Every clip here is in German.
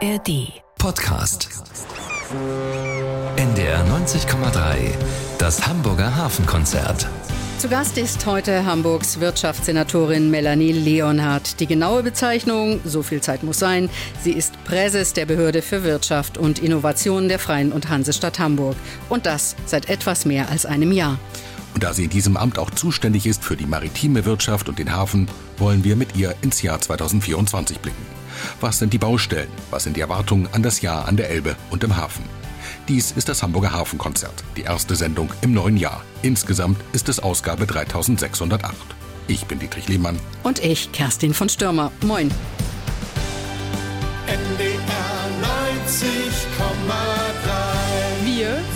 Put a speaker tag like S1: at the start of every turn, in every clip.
S1: ARD. Podcast. NDR 90,3. Das Hamburger Hafenkonzert.
S2: Zu Gast ist heute Hamburgs Wirtschaftssenatorin Melanie Leonhardt. Die genaue Bezeichnung, so viel Zeit muss sein, sie ist Präses der Behörde für Wirtschaft und Innovation der Freien und Hansestadt Hamburg. Und das seit etwas mehr als einem Jahr.
S3: Und da sie in diesem Amt auch zuständig ist für die maritime Wirtschaft und den Hafen, wollen wir mit ihr ins Jahr 2024 blicken. Was sind die Baustellen? Was sind die Erwartungen an das Jahr an der Elbe und im Hafen? Dies ist das Hamburger Hafenkonzert, die erste Sendung im neuen Jahr. Insgesamt ist es Ausgabe 3608. Ich bin Dietrich Lehmann.
S2: Und ich, Kerstin von Stürmer. Moin.
S4: NDR 90,3
S5: Wir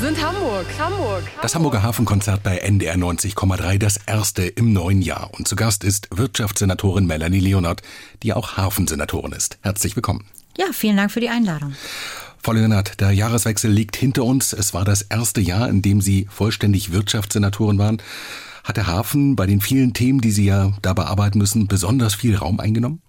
S5: sind Hamburg. Hamburg.
S3: Das Hamburger Hafenkonzert bei NDR 90,3, das erste im neuen Jahr. Und zu Gast ist Wirtschaftssenatorin Melanie Leonard, die auch Hafensenatorin ist. Herzlich willkommen.
S6: Ja, vielen Dank für die Einladung.
S3: Frau Leonard, der Jahreswechsel liegt hinter uns. Es war das erste Jahr, in dem Sie vollständig Wirtschaftssenatorin waren. Hat der Hafen bei den vielen Themen, die Sie ja da bearbeiten müssen, besonders viel Raum eingenommen?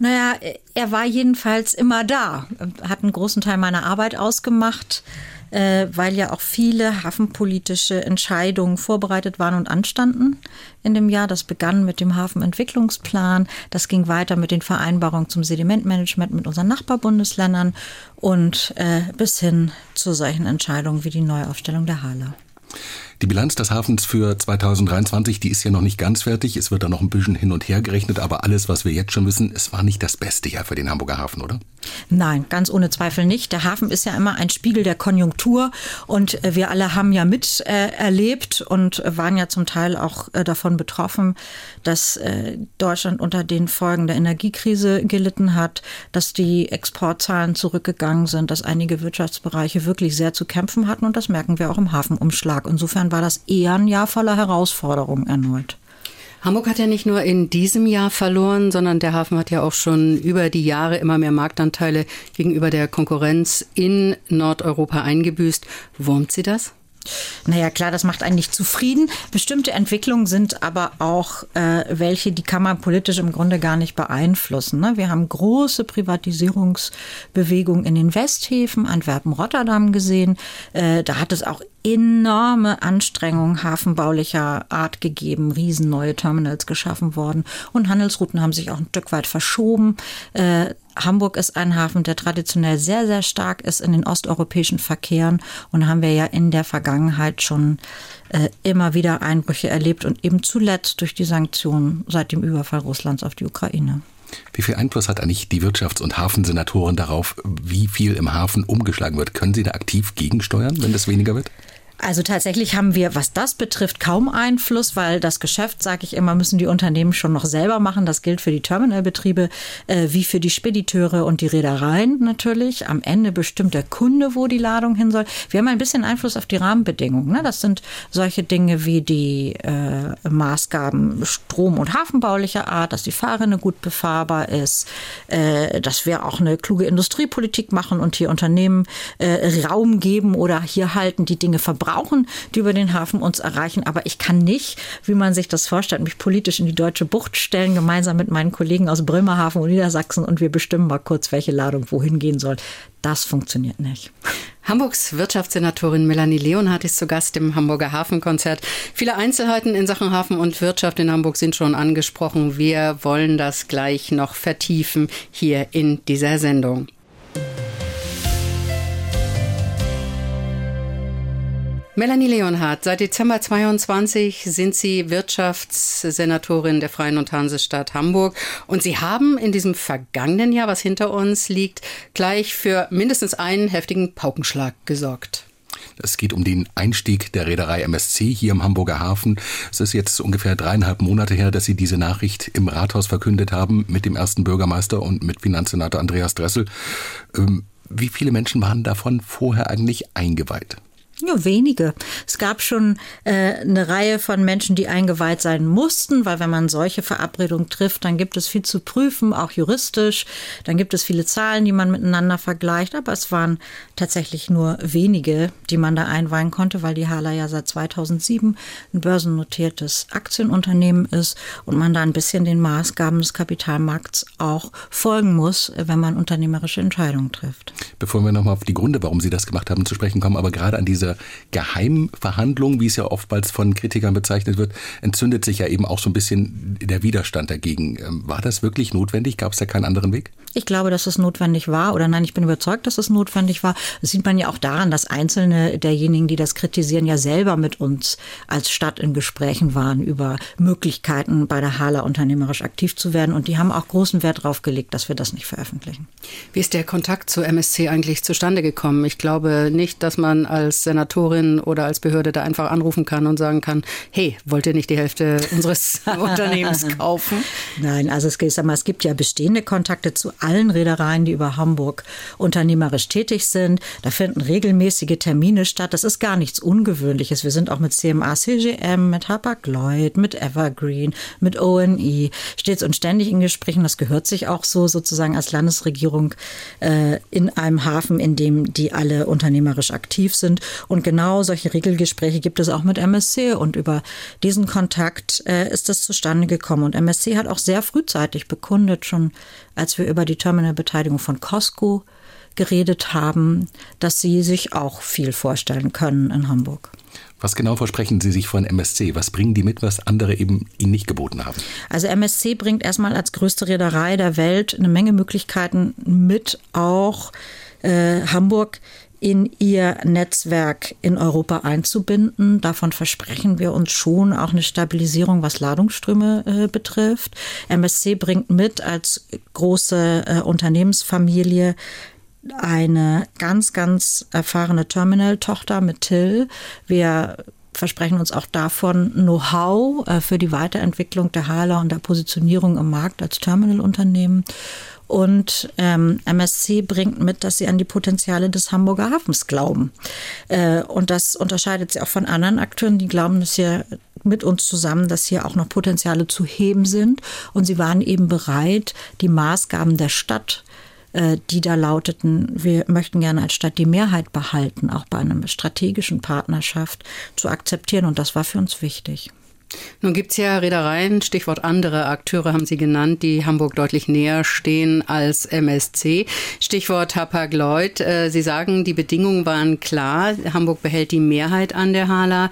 S6: Naja, er war jedenfalls immer da, hat einen großen Teil meiner Arbeit ausgemacht, äh, weil ja auch viele hafenpolitische Entscheidungen vorbereitet waren und anstanden in dem Jahr. Das begann mit dem Hafenentwicklungsplan, das ging weiter mit den Vereinbarungen zum Sedimentmanagement mit unseren Nachbarbundesländern und äh, bis hin zu solchen Entscheidungen wie die Neuaufstellung der Halle.
S3: Die Bilanz des Hafens für 2023, die ist ja noch nicht ganz fertig. Es wird da noch ein bisschen hin und her gerechnet, aber alles, was wir jetzt schon wissen, es war nicht das beste Jahr für den Hamburger Hafen, oder?
S6: Nein, ganz ohne Zweifel nicht. Der Hafen ist ja immer ein Spiegel der Konjunktur und äh, wir alle haben ja miterlebt äh, und waren ja zum Teil auch äh, davon betroffen, dass äh, Deutschland unter den Folgen der Energiekrise gelitten hat, dass die Exportzahlen zurückgegangen sind, dass einige Wirtschaftsbereiche wirklich sehr zu kämpfen hatten und das merken wir auch im Hafenumschlag. Insofern war das eher ein Jahr voller Herausforderungen erneut.
S2: Hamburg hat ja nicht nur in diesem Jahr verloren, sondern der Hafen hat ja auch schon über die Jahre immer mehr Marktanteile gegenüber der Konkurrenz in Nordeuropa eingebüßt. Wurmt Sie das?
S6: Naja, klar, das macht einen nicht zufrieden. Bestimmte Entwicklungen sind aber auch äh, welche, die kann man politisch im Grunde gar nicht beeinflussen. Ne? Wir haben große Privatisierungsbewegungen in den Westhäfen, Antwerpen, Rotterdam gesehen. Äh, da hat es auch enorme Anstrengungen hafenbaulicher Art gegeben, riesen neue Terminals geschaffen worden und Handelsrouten haben sich auch ein Stück weit verschoben. Äh, Hamburg ist ein Hafen, der traditionell sehr, sehr stark ist in den osteuropäischen Verkehren. Und haben wir ja in der Vergangenheit schon äh, immer wieder Einbrüche erlebt und eben zuletzt durch die Sanktionen seit dem Überfall Russlands auf die Ukraine.
S3: Wie viel Einfluss hat eigentlich die Wirtschafts- und Hafensenatorin darauf, wie viel im Hafen umgeschlagen wird? Können Sie da aktiv gegensteuern, wenn das weniger wird?
S6: Also tatsächlich haben wir, was das betrifft, kaum Einfluss, weil das Geschäft, sage ich immer, müssen die Unternehmen schon noch selber machen. Das gilt für die Terminalbetriebe äh, wie für die Spediteure und die Reedereien natürlich. Am Ende bestimmt der Kunde, wo die Ladung hin soll. Wir haben ein bisschen Einfluss auf die Rahmenbedingungen. Ne? Das sind solche Dinge wie die äh, Maßgaben Strom- und Hafenbaulicher Art, dass die Fahrrinne gut befahrbar ist, äh, dass wir auch eine kluge Industriepolitik machen und hier Unternehmen äh, Raum geben oder hier halten, die Dinge verbrauchen brauchen, die über den Hafen uns erreichen. Aber ich kann nicht, wie man sich das vorstellt, mich politisch in die deutsche Bucht stellen, gemeinsam mit meinen Kollegen aus Bremerhaven und Niedersachsen und wir bestimmen mal kurz, welche Ladung wohin gehen soll. Das funktioniert nicht.
S2: Hamburgs Wirtschaftssenatorin Melanie Leonhardt ist zu Gast im Hamburger Hafenkonzert. Viele Einzelheiten in Sachen Hafen und Wirtschaft in Hamburg sind schon angesprochen. Wir wollen das gleich noch vertiefen hier in dieser Sendung. Melanie Leonhardt, seit Dezember 22 sind Sie Wirtschaftssenatorin der Freien und Hansestadt Hamburg und Sie haben in diesem vergangenen Jahr, was hinter uns liegt, gleich für mindestens einen heftigen Paukenschlag gesorgt.
S3: Es geht um den Einstieg der Reederei MSC hier im Hamburger Hafen. Es ist jetzt ungefähr dreieinhalb Monate her, dass Sie diese Nachricht im Rathaus verkündet haben mit dem ersten Bürgermeister und mit Finanzsenator Andreas Dressel. Ähm, wie viele Menschen waren davon vorher eigentlich eingeweiht?
S6: Ja, wenige. Es gab schon äh, eine Reihe von Menschen, die eingeweiht sein mussten, weil wenn man solche Verabredungen trifft, dann gibt es viel zu prüfen, auch juristisch. Dann gibt es viele Zahlen, die man miteinander vergleicht. Aber es waren tatsächlich nur wenige, die man da einweihen konnte, weil die Hala ja seit 2007 ein börsennotiertes Aktienunternehmen ist und man da ein bisschen den Maßgaben des Kapitalmarkts auch folgen muss, wenn man unternehmerische Entscheidungen trifft.
S3: Bevor wir nochmal auf die Gründe, warum Sie das gemacht haben, zu sprechen kommen, aber gerade an diese Geheimverhandlung, wie es ja oftmals von Kritikern bezeichnet wird, entzündet sich ja eben auch so ein bisschen der Widerstand dagegen. Ähm, war das wirklich notwendig? Gab es da keinen anderen Weg?
S6: Ich glaube, dass es notwendig war oder nein, ich bin überzeugt, dass es notwendig war. Das sieht man ja auch daran, dass einzelne derjenigen, die das kritisieren, ja selber mit uns als Stadt in Gesprächen waren über Möglichkeiten, bei der Hala unternehmerisch aktiv zu werden. Und die haben auch großen Wert darauf gelegt, dass wir das nicht veröffentlichen.
S2: Wie ist der Kontakt zur MSC eigentlich zustande gekommen? Ich glaube nicht, dass man als Senatorin oder als Behörde da einfach anrufen kann und sagen kann, hey, wollt ihr nicht die Hälfte unseres Unternehmens kaufen?
S6: Nein, also es, es gibt ja bestehende Kontakte zu allen Reedereien, die über Hamburg unternehmerisch tätig sind. Da finden regelmäßige Termine statt. Das ist gar nichts Ungewöhnliches. Wir sind auch mit CMA CGM, mit Hapag-Lloyd, mit Evergreen, mit ONE stets und ständig in Gesprächen. Das gehört sich auch so sozusagen als Landesregierung äh, in einem Hafen, in dem die alle unternehmerisch aktiv sind. Und genau solche Regelgespräche gibt es auch mit MSC. Und über diesen Kontakt äh, ist das zustande gekommen. Und MSC hat auch sehr frühzeitig bekundet, schon als wir über die Terminalbeteiligung von Costco geredet haben, dass sie sich auch viel vorstellen können in Hamburg.
S3: Was genau versprechen Sie sich von MSC? Was bringen die mit, was andere eben Ihnen nicht geboten haben?
S6: Also MSC bringt erstmal als größte Reederei der Welt eine Menge Möglichkeiten mit, auch äh, Hamburg in ihr Netzwerk in Europa einzubinden. Davon versprechen wir uns schon auch eine Stabilisierung, was Ladungsströme äh, betrifft. MSC bringt mit als große äh, Unternehmensfamilie eine ganz, ganz erfahrene Terminal-Tochter mit Till. Wir versprechen uns auch davon Know-how äh, für die Weiterentwicklung der Hala und der Positionierung im Markt als Terminalunternehmen. Und ähm, MSC bringt mit, dass sie an die Potenziale des Hamburger Hafens glauben. Äh, und das unterscheidet sie auch von anderen Akteuren, die glauben, dass hier mit uns zusammen, dass hier auch noch Potenziale zu heben sind. Und sie waren eben bereit, die Maßgaben der Stadt äh, die da lauteten, wir möchten gerne als Stadt die Mehrheit behalten, auch bei einer strategischen Partnerschaft zu akzeptieren. Und das war für uns wichtig.
S2: Nun gibt es ja Reedereien, Stichwort andere Akteure haben Sie genannt, die Hamburg deutlich näher stehen als MSC. Stichwort Hapag-Lloyd. Äh, Sie sagen, die Bedingungen waren klar. Hamburg behält die Mehrheit an der Hala.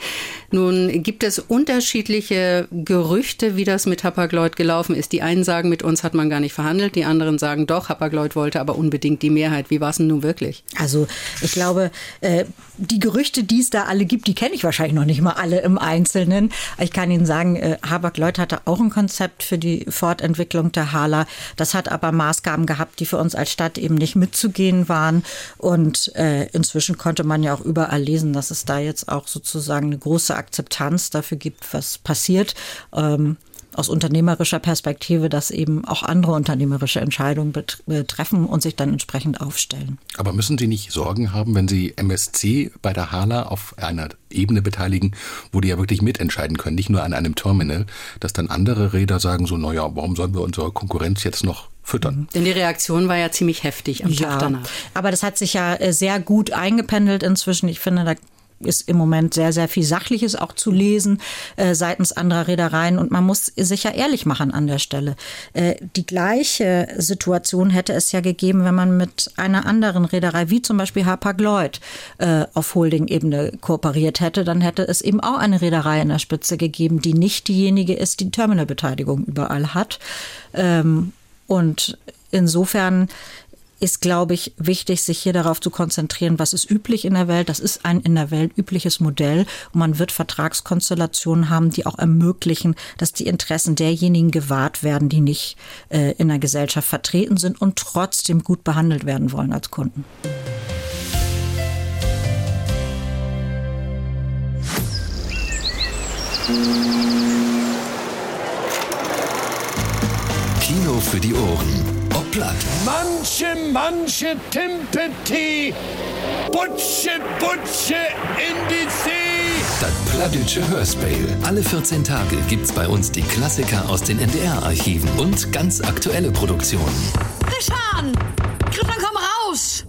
S2: Nun gibt es unterschiedliche Gerüchte, wie das mit Hapag-Lloyd gelaufen ist. Die einen sagen, mit uns hat man gar nicht verhandelt. Die anderen sagen, doch, Hapag-Lloyd wollte aber unbedingt die Mehrheit. Wie war es denn nun wirklich?
S6: Also ich glaube, äh, die Gerüchte, die es da alle gibt, die kenne ich wahrscheinlich noch nicht mal alle im Einzelnen. Ich kann Ihnen sagen, äh, Habak-Lloyd hatte auch ein Konzept für die Fortentwicklung der Hala. Das hat aber Maßgaben gehabt, die für uns als Stadt eben nicht mitzugehen waren. Und äh, inzwischen konnte man ja auch überall lesen, dass es da jetzt auch sozusagen eine große Akzeptanz dafür gibt, was passiert. Ähm, aus unternehmerischer Perspektive, dass eben auch andere unternehmerische Entscheidungen betreffen und sich dann entsprechend aufstellen.
S3: Aber müssen Sie nicht Sorgen haben, wenn Sie MSC bei der Hala auf einer Ebene beteiligen, wo die ja wirklich mitentscheiden können, nicht nur an einem Terminal, dass dann andere Räder sagen so, naja, warum sollen wir unsere Konkurrenz jetzt noch füttern. Mhm.
S2: Denn die Reaktion war ja ziemlich heftig am ja, Tag danach.
S6: Aber das hat sich ja äh, sehr gut eingependelt inzwischen. Ich finde, da ist im Moment sehr, sehr viel Sachliches auch zu lesen äh, seitens anderer Reedereien. Und man muss sich ja ehrlich machen an der Stelle. Äh, die gleiche Situation hätte es ja gegeben, wenn man mit einer anderen Reederei, wie zum Beispiel Hapag-Lloyd, äh, auf Holding-Ebene kooperiert hätte. Dann hätte es eben auch eine Reederei in der Spitze gegeben, die nicht diejenige ist, die Terminalbeteiligung überall hat. Ähm, und insofern ist, glaube ich, wichtig, sich hier darauf zu konzentrieren, was ist üblich in der Welt. Das ist ein in der Welt übliches Modell und man wird Vertragskonstellationen haben, die auch ermöglichen, dass die Interessen derjenigen gewahrt werden, die nicht äh, in der Gesellschaft vertreten sind und trotzdem gut behandelt werden wollen als Kunden.
S1: Kino für die Ohren. Platt.
S4: Manche, manche Timpeti Butsche, Butsche in die See!
S1: Das Pladütsche Hörspiel. Alle 14 Tage gibt's bei uns die Klassiker aus den NDR-Archiven und ganz aktuelle Produktionen.
S7: Christian! Christian, komm raus!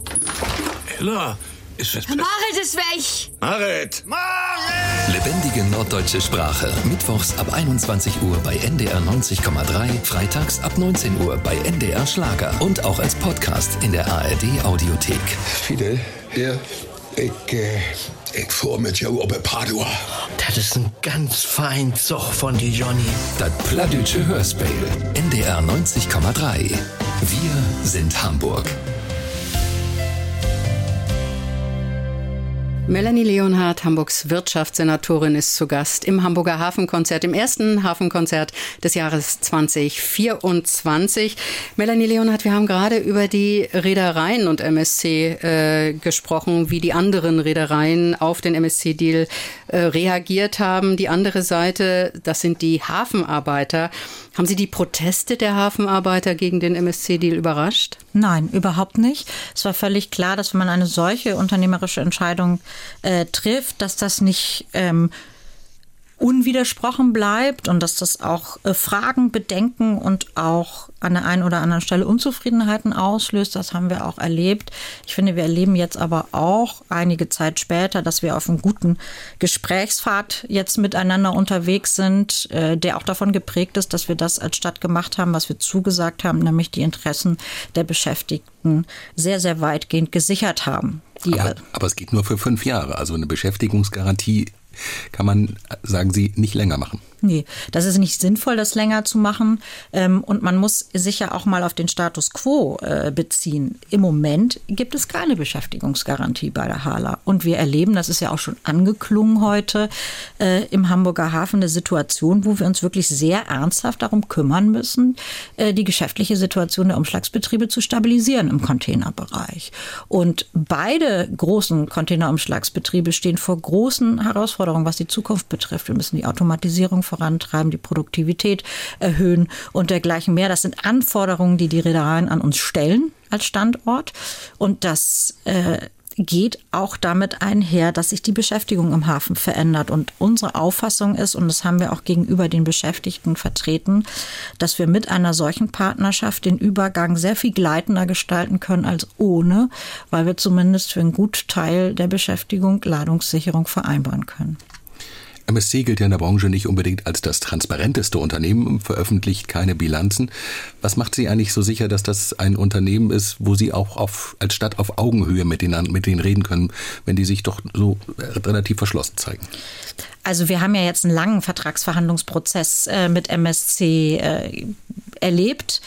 S4: Ella, ist es...
S7: Marit ist weg!
S4: Marit! Marit!
S1: Lebendige norddeutsche Sprache. Mittwochs ab 21 Uhr bei NDR 90,3, freitags ab 19 Uhr bei NDR Schlager und auch als Podcast in der ARD Audiothek.
S8: Fidel,
S9: Ja,
S8: ich, äh, ich fuhr mit jou op Padua.
S9: das ist ein ganz fein Zug von die Johnny.
S1: Das Pladütsche Hörspiel. NDR 90,3. Wir sind Hamburg.
S2: Melanie Leonhardt, Hamburgs Wirtschaftssenatorin, ist zu Gast im Hamburger Hafenkonzert, im ersten Hafenkonzert des Jahres 2024. Melanie Leonhardt, wir haben gerade über die Reedereien und MSC äh, gesprochen, wie die anderen Reedereien auf den MSC-Deal äh, reagiert haben. Die andere Seite, das sind die Hafenarbeiter. Haben Sie die Proteste der Hafenarbeiter gegen den MSC-Deal überrascht?
S6: Nein, überhaupt nicht. Es war völlig klar, dass wenn man eine solche unternehmerische Entscheidung äh, trifft, dass das nicht ähm, unwidersprochen bleibt und dass das auch äh, Fragen, Bedenken und auch an der einen oder anderen Stelle Unzufriedenheiten auslöst. Das haben wir auch erlebt. Ich finde, wir erleben jetzt aber auch einige Zeit später, dass wir auf einem guten Gesprächspfad jetzt miteinander unterwegs sind, äh, der auch davon geprägt ist, dass wir das als Stadt gemacht haben, was wir zugesagt haben, nämlich die Interessen der Beschäftigten sehr, sehr weitgehend gesichert haben.
S3: Aber, aber es geht nur für fünf Jahre. Also eine Beschäftigungsgarantie kann man, sagen Sie, nicht länger machen.
S6: Nee, das ist nicht sinnvoll, das länger zu machen. Ähm, und man muss sich ja auch mal auf den Status quo äh, beziehen. Im Moment gibt es keine Beschäftigungsgarantie bei der Hala. Und wir erleben, das ist ja auch schon angeklungen heute, äh, im Hamburger Hafen eine Situation, wo wir uns wirklich sehr ernsthaft darum kümmern müssen, äh, die geschäftliche Situation der Umschlagsbetriebe zu stabilisieren im Containerbereich. Und beide großen Containerumschlagsbetriebe stehen vor großen Herausforderungen, was die Zukunft betrifft. Wir müssen die Automatisierung vorantreiben, die Produktivität erhöhen und dergleichen mehr. Das sind Anforderungen, die die Reedereien an uns stellen als Standort. Und das äh, geht auch damit einher, dass sich die Beschäftigung im Hafen verändert. Und unsere Auffassung ist, und das haben wir auch gegenüber den Beschäftigten vertreten, dass wir mit einer solchen Partnerschaft den Übergang sehr viel gleitender gestalten können als ohne, weil wir zumindest für einen guten Teil der Beschäftigung Ladungssicherung vereinbaren können.
S3: MSC gilt ja in der Branche nicht unbedingt als das transparenteste Unternehmen, veröffentlicht keine Bilanzen. Was macht Sie eigentlich so sicher, dass das ein Unternehmen ist, wo Sie auch auf, als Stadt auf Augenhöhe mit denen, mit denen reden können, wenn die sich doch so relativ verschlossen zeigen?
S6: Also wir haben ja jetzt einen langen Vertragsverhandlungsprozess äh, mit MSC äh, erlebt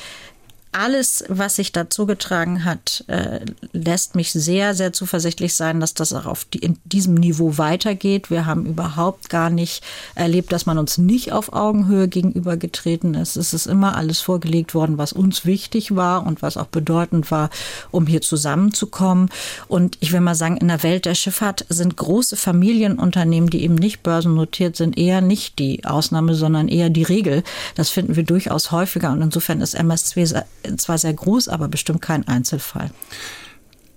S6: alles, was sich dazu getragen hat, äh, lässt mich sehr, sehr zuversichtlich sein, dass das auch auf die, in diesem Niveau weitergeht. Wir haben überhaupt gar nicht erlebt, dass man uns nicht auf Augenhöhe gegenübergetreten ist. Es ist immer alles vorgelegt worden, was uns wichtig war und was auch bedeutend war, um hier zusammenzukommen. Und ich will mal sagen, in der Welt der Schifffahrt sind große Familienunternehmen, die eben nicht börsennotiert sind, eher nicht die Ausnahme, sondern eher die Regel. Das finden wir durchaus häufiger. Und insofern ist MSC zwar sehr groß, aber bestimmt kein Einzelfall.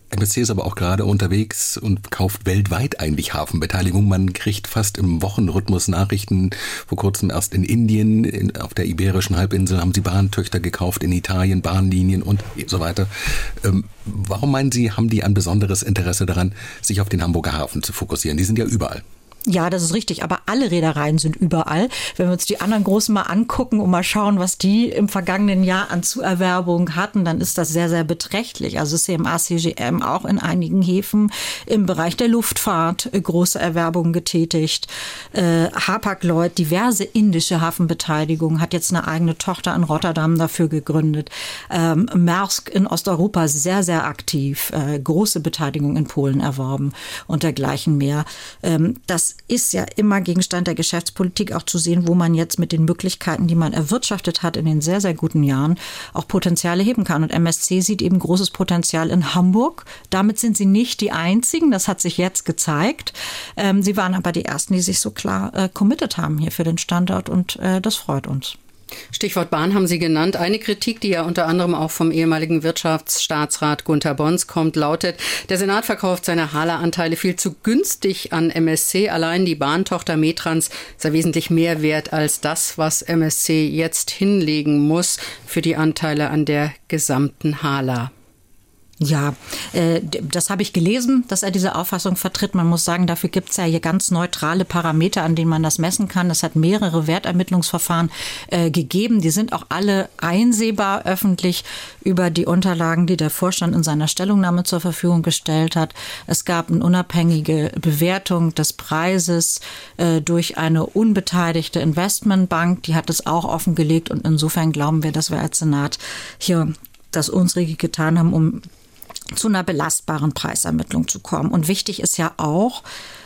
S3: MSC ist aber auch gerade unterwegs und kauft weltweit eigentlich Hafenbeteiligung. Man kriegt fast im Wochenrhythmus Nachrichten. Vor kurzem erst in Indien, in, auf der Iberischen Halbinsel haben sie Bahntöchter gekauft, in Italien Bahnlinien und so weiter. Ähm, warum meinen Sie, haben die ein besonderes Interesse daran, sich auf den Hamburger Hafen zu fokussieren? Die sind ja überall.
S6: Ja, das ist richtig. Aber alle Reedereien sind überall. Wenn wir uns die anderen großen mal angucken und mal schauen, was die im vergangenen Jahr an Zuerwerbung hatten, dann ist das sehr, sehr beträchtlich. Also CMA, CGM auch in einigen Häfen im Bereich der Luftfahrt große Erwerbungen getätigt. Äh, Hapag-Lloyd, diverse indische Hafenbeteiligungen, hat jetzt eine eigene Tochter in Rotterdam dafür gegründet. Ähm, Maersk in Osteuropa sehr, sehr aktiv. Äh, große Beteiligung in Polen erworben und dergleichen mehr. Ähm, das ist ja immer Gegenstand der Geschäftspolitik auch zu sehen, wo man jetzt mit den Möglichkeiten, die man erwirtschaftet hat in den sehr, sehr guten Jahren, auch Potenziale heben kann. Und MSC sieht eben großes Potenzial in Hamburg. Damit sind sie nicht die einzigen. Das hat sich jetzt gezeigt. Ähm, sie waren aber die ersten, die sich so klar äh, committed haben hier für den Standort und äh, das freut uns.
S2: Stichwort Bahn haben Sie genannt. Eine Kritik, die ja unter anderem auch vom ehemaligen Wirtschaftsstaatsrat Gunther Bons kommt, lautet, der Senat verkauft seine Hala-Anteile viel zu günstig an MSC. Allein die Bahntochter Metrans sei wesentlich mehr wert als das, was MSC jetzt hinlegen muss für die Anteile an der gesamten Hala.
S6: Ja, äh, das habe ich gelesen, dass er diese Auffassung vertritt. Man muss sagen, dafür gibt es ja hier ganz neutrale Parameter, an denen man das messen kann. Es hat mehrere Wertermittlungsverfahren äh, gegeben. Die sind auch alle einsehbar öffentlich über die Unterlagen, die der Vorstand in seiner Stellungnahme zur Verfügung gestellt hat. Es gab eine unabhängige Bewertung des Preises äh, durch eine unbeteiligte Investmentbank. Die hat es auch offengelegt und insofern glauben wir, dass wir als Senat hier das unsrige getan haben, um zu einer belastbaren Preisermittlung zu kommen. Und wichtig ist ja auch,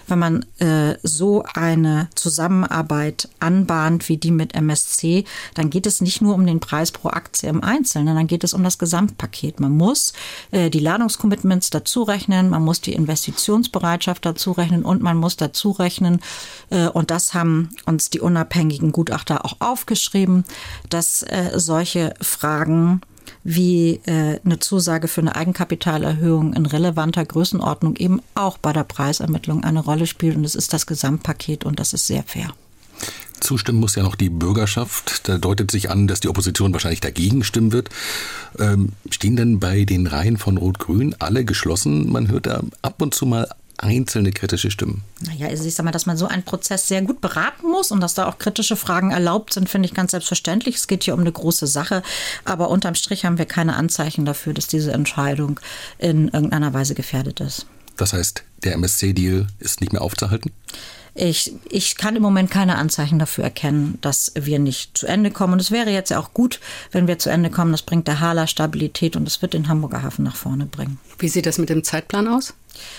S6: wenn man äh, so eine Zusammenarbeit anbahnt wie die mit MSC, dann geht es nicht nur um den Preis pro Aktie im Einzelnen, dann geht es um das Gesamtpaket. Man muss äh, die Ladungscommitments dazu rechnen, man muss die Investitionsbereitschaft dazu rechnen und man muss dazu rechnen, äh, und das haben uns die unabhängigen Gutachter auch aufgeschrieben, dass äh, solche Fragen wie äh, eine Zusage für eine Eigenkapitalerhöhung in relevanter Größenordnung eben auch bei der Preisermittlung eine Rolle spielt. Und es ist das Gesamtpaket und das ist sehr fair.
S3: Zustimmen muss ja noch die Bürgerschaft. Da deutet sich an, dass die Opposition wahrscheinlich dagegen stimmen wird. Ähm, stehen denn bei den Reihen von Rot-Grün alle geschlossen? Man hört da ab und zu mal einzelne kritische Stimmen.
S6: Naja, also ich sag mal, dass man so einen Prozess sehr gut beraten muss und dass da auch kritische Fragen erlaubt sind, finde ich ganz selbstverständlich. Es geht hier um eine große Sache, aber unterm Strich haben wir keine Anzeichen dafür, dass diese Entscheidung in irgendeiner Weise gefährdet ist.
S3: Das heißt, der MSC-Deal ist nicht mehr aufzuhalten?
S6: Ich, ich kann im Moment keine Anzeichen dafür erkennen, dass wir nicht zu Ende kommen. Und es wäre jetzt ja auch gut, wenn wir zu Ende kommen. Das bringt der Hala Stabilität und es wird den Hamburger Hafen nach vorne bringen.
S2: Wie sieht das mit dem Zeitplan aus?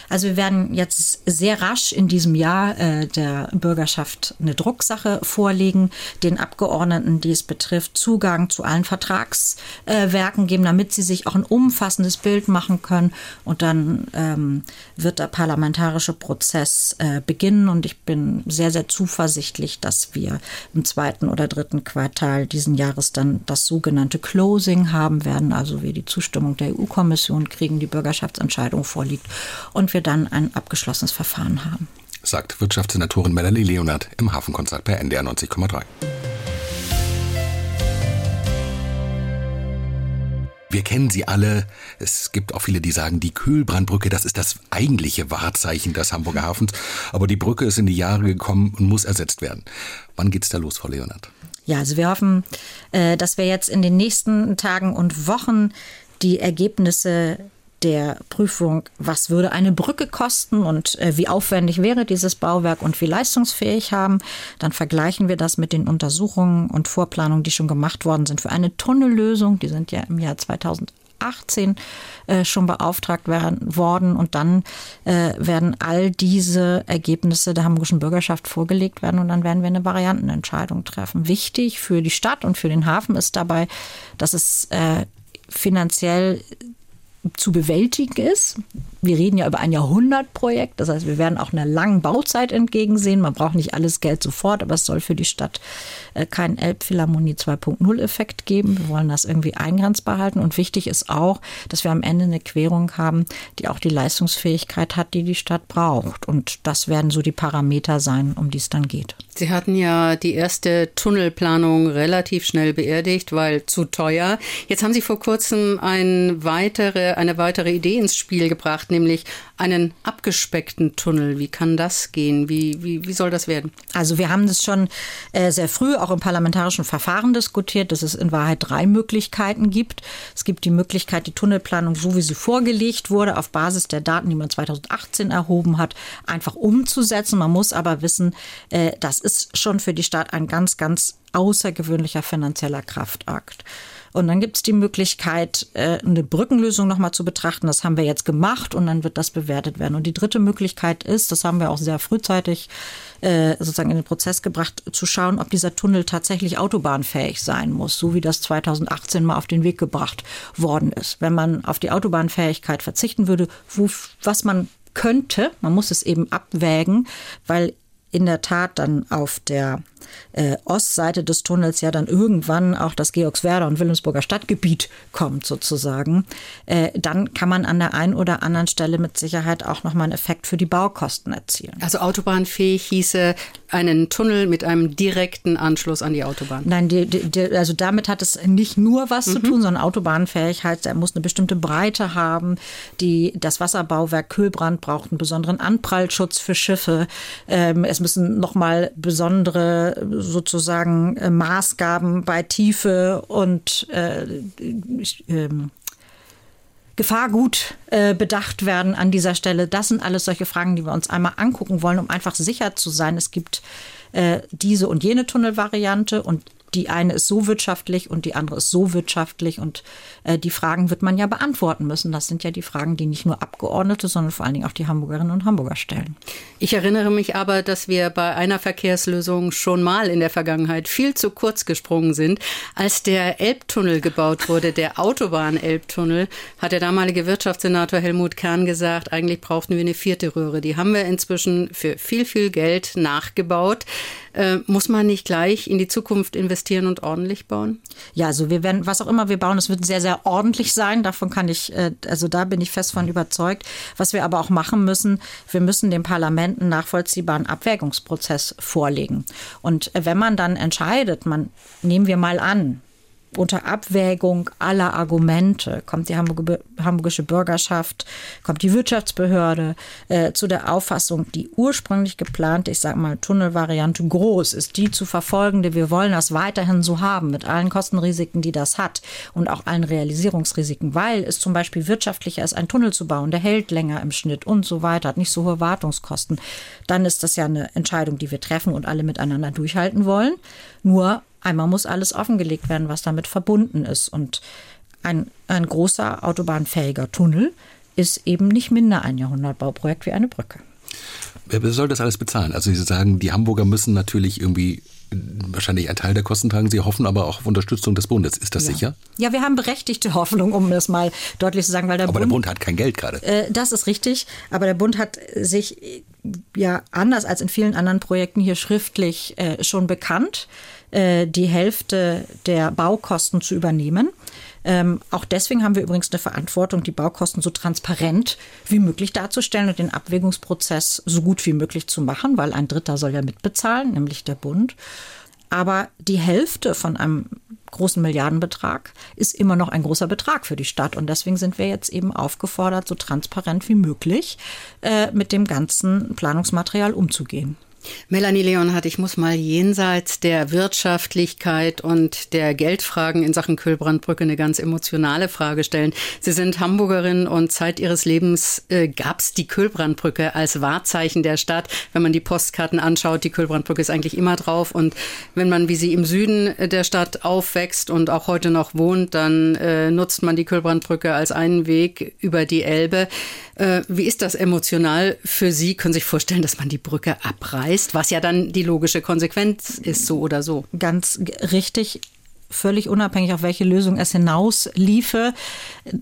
S6: Also wir werden jetzt sehr rasch in diesem Jahr äh, der Bürgerschaft eine Drucksache vorlegen, den Abgeordneten, die es betrifft, Zugang zu allen Vertragswerken äh, geben, damit sie sich auch ein umfassendes Bild machen können. Und dann ähm, wird der parlamentarische Prozess äh, beginnen. Und ich bin sehr, sehr zuversichtlich, dass wir im zweiten oder dritten Quartal diesen Jahres dann das sogenannte Closing haben werden, also wir die Zustimmung der EU-Kommission kriegen, die Bürgerschaftsentscheidung vorliegt und wir dann ein abgeschlossenes Verfahren haben.
S3: Sagt Wirtschaftssenatorin Melanie Leonard im Hafenkonzert bei NDR 90,3. Wir kennen sie alle. Es gibt auch viele, die sagen, die Kühlbrandbrücke, das ist das eigentliche Wahrzeichen des Hamburger Hafens. Aber die Brücke ist in die Jahre gekommen und muss ersetzt werden. Wann geht's da los, Frau Leonard?
S6: Ja, also wir hoffen, äh, dass wir jetzt in den nächsten Tagen und Wochen die Ergebnisse der Prüfung, was würde eine Brücke kosten und äh, wie aufwendig wäre dieses Bauwerk und wie leistungsfähig haben. Dann vergleichen wir das mit den Untersuchungen und Vorplanungen, die schon gemacht worden sind für eine Tunnellösung. Die sind ja im Jahr 2018 äh, schon beauftragt werden, worden und dann äh, werden all diese Ergebnisse der hamburgischen Bürgerschaft vorgelegt werden und dann werden wir eine Variantenentscheidung treffen. Wichtig für die Stadt und für den Hafen ist dabei, dass es äh, finanziell zu bewältigen ist. Wir reden ja über ein Jahrhundertprojekt, das heißt, wir werden auch einer langen Bauzeit entgegensehen. Man braucht nicht alles Geld sofort, aber es soll für die Stadt äh, keinen Elbphilharmonie 2.0-Effekt geben. Wir wollen das irgendwie eingrenzbar halten. Und wichtig ist auch, dass wir am Ende eine Querung haben, die auch die Leistungsfähigkeit hat, die die Stadt braucht. Und das werden so die Parameter sein, um die es dann geht.
S2: Sie hatten ja die erste Tunnelplanung relativ schnell beerdigt, weil zu teuer. Jetzt haben Sie vor kurzem ein weitere, eine weitere Idee ins Spiel gebracht, nämlich einen abgespeckten Tunnel. Wie kann das gehen? Wie, wie, wie soll das werden?
S6: Also wir haben das schon äh, sehr früh auch im parlamentarischen Verfahren diskutiert, dass es in Wahrheit drei Möglichkeiten gibt. Es gibt die Möglichkeit, die Tunnelplanung, so wie sie vorgelegt wurde, auf Basis der Daten, die man 2018 erhoben hat, einfach umzusetzen. Man muss aber wissen, äh, das ist schon für die Stadt ein ganz, ganz außergewöhnlicher finanzieller Kraftakt. Und dann gibt es die Möglichkeit, äh, eine Brückenlösung nochmal zu betrachten. Das haben wir jetzt gemacht und dann wird das bewertet werden. Und die dritte Möglichkeit ist, das haben wir auch sehr frühzeitig äh, sozusagen in den Prozess gebracht, zu schauen, ob dieser Tunnel tatsächlich autobahnfähig sein muss, so wie das 2018 mal auf den Weg gebracht worden ist. Wenn man auf die Autobahnfähigkeit verzichten würde, wo, was man könnte, man muss es eben abwägen, weil in der Tat dann auf der äh, Ostseite des Tunnels ja dann irgendwann auch das Georgswerder und Wilhelmsburger Stadtgebiet kommt sozusagen, äh, dann kann man an der einen oder anderen Stelle mit Sicherheit auch nochmal einen Effekt für die Baukosten erzielen.
S2: Also autobahnfähig hieße einen Tunnel mit einem direkten Anschluss an die Autobahn.
S6: Nein, die, die, also damit hat es nicht nur was mhm. zu tun, sondern autobahnfähig heißt, er muss eine bestimmte Breite haben. Die, das Wasserbauwerk Kühlbrand braucht einen besonderen Anprallschutz für Schiffe. Ähm, es müssen nochmal besondere sozusagen äh, Maßgaben bei Tiefe und äh, äh, Gefahrgut äh, bedacht werden an dieser Stelle. Das sind alles solche Fragen, die wir uns einmal angucken wollen, um einfach sicher zu sein, es gibt äh, diese und jene Tunnelvariante und die eine ist so wirtschaftlich und die andere ist so wirtschaftlich und äh, die Fragen wird man ja beantworten müssen. Das sind ja die Fragen, die nicht nur Abgeordnete, sondern vor allen Dingen auch die Hamburgerinnen und Hamburger stellen.
S2: Ich erinnere mich aber, dass wir bei einer Verkehrslösung schon mal in der Vergangenheit viel zu kurz gesprungen sind. Als der Elbtunnel gebaut wurde, der Autobahn-Elbtunnel, hat der damalige Wirtschaftssenator Helmut Kern gesagt, eigentlich brauchten wir eine vierte Röhre. Die haben wir inzwischen für viel, viel Geld nachgebaut. Äh, muss man nicht gleich in die Zukunft investieren und ordentlich bauen?
S6: Ja, also wir werden, was auch immer wir bauen, es wird sehr, sehr ordentlich sein. Davon kann ich, äh, also da bin ich fest von überzeugt. Was wir aber auch machen müssen, wir müssen dem Parlament einen nachvollziehbaren Abwägungsprozess vorlegen. Und wenn man dann entscheidet, man nehmen wir mal an, unter Abwägung aller Argumente kommt die hamburgische Bürgerschaft, kommt die Wirtschaftsbehörde äh, zu der Auffassung, die ursprünglich geplante, ich sage mal, Tunnelvariante groß ist, die zu verfolgende. Wir wollen das weiterhin so haben, mit allen Kostenrisiken, die das hat und auch allen Realisierungsrisiken, weil es zum Beispiel wirtschaftlicher ist, einen Tunnel zu bauen, der hält länger im Schnitt und so weiter, hat nicht so hohe Wartungskosten. Dann ist das ja eine Entscheidung, die wir treffen und alle miteinander durchhalten wollen. Nur Einmal muss alles offengelegt werden, was damit verbunden ist. Und ein, ein großer autobahnfähiger Tunnel ist eben nicht minder ein Jahrhundertbauprojekt wie eine Brücke.
S3: Wer soll das alles bezahlen? Also Sie sagen, die Hamburger müssen natürlich irgendwie wahrscheinlich einen Teil der Kosten tragen. Sie hoffen aber auch auf Unterstützung des Bundes. Ist das
S6: ja.
S3: sicher?
S6: Ja, wir haben berechtigte Hoffnung, um das mal deutlich zu sagen, weil der
S3: aber
S6: Bund.
S3: der Bund hat kein Geld gerade.
S6: Äh, das ist richtig. Aber der Bund hat sich ja anders als in vielen anderen Projekten hier schriftlich äh, schon bekannt. Äh, die Hälfte der Baukosten zu übernehmen. Ähm, auch deswegen haben wir übrigens eine Verantwortung, die Baukosten so transparent wie möglich darzustellen und den Abwägungsprozess so gut wie möglich zu machen, weil ein Dritter soll ja mitbezahlen, nämlich der Bund. Aber die Hälfte von einem großen Milliardenbetrag ist immer noch ein großer Betrag für die Stadt. Und deswegen sind wir jetzt eben aufgefordert, so transparent wie möglich äh, mit dem ganzen Planungsmaterial umzugehen.
S2: Melanie Leonhardt, ich muss mal jenseits der Wirtschaftlichkeit und der Geldfragen in Sachen Kühlbrandbrücke eine ganz emotionale Frage stellen. Sie sind Hamburgerin und Zeit Ihres Lebens äh, gab es die Kühlbrandbrücke als Wahrzeichen der Stadt. Wenn man die Postkarten anschaut, die Kühlbrandbrücke ist eigentlich immer drauf. Und wenn man wie sie im Süden der Stadt aufwächst und auch heute noch wohnt, dann äh, nutzt man die Kühlbrandbrücke als einen Weg über die Elbe. Äh, wie ist das emotional für Sie? Können Sie sich vorstellen, dass man die Brücke abreißt, was ja dann die logische Konsequenz ist, so oder so?
S6: Ganz richtig völlig unabhängig, auf welche Lösung es hinaus liefe,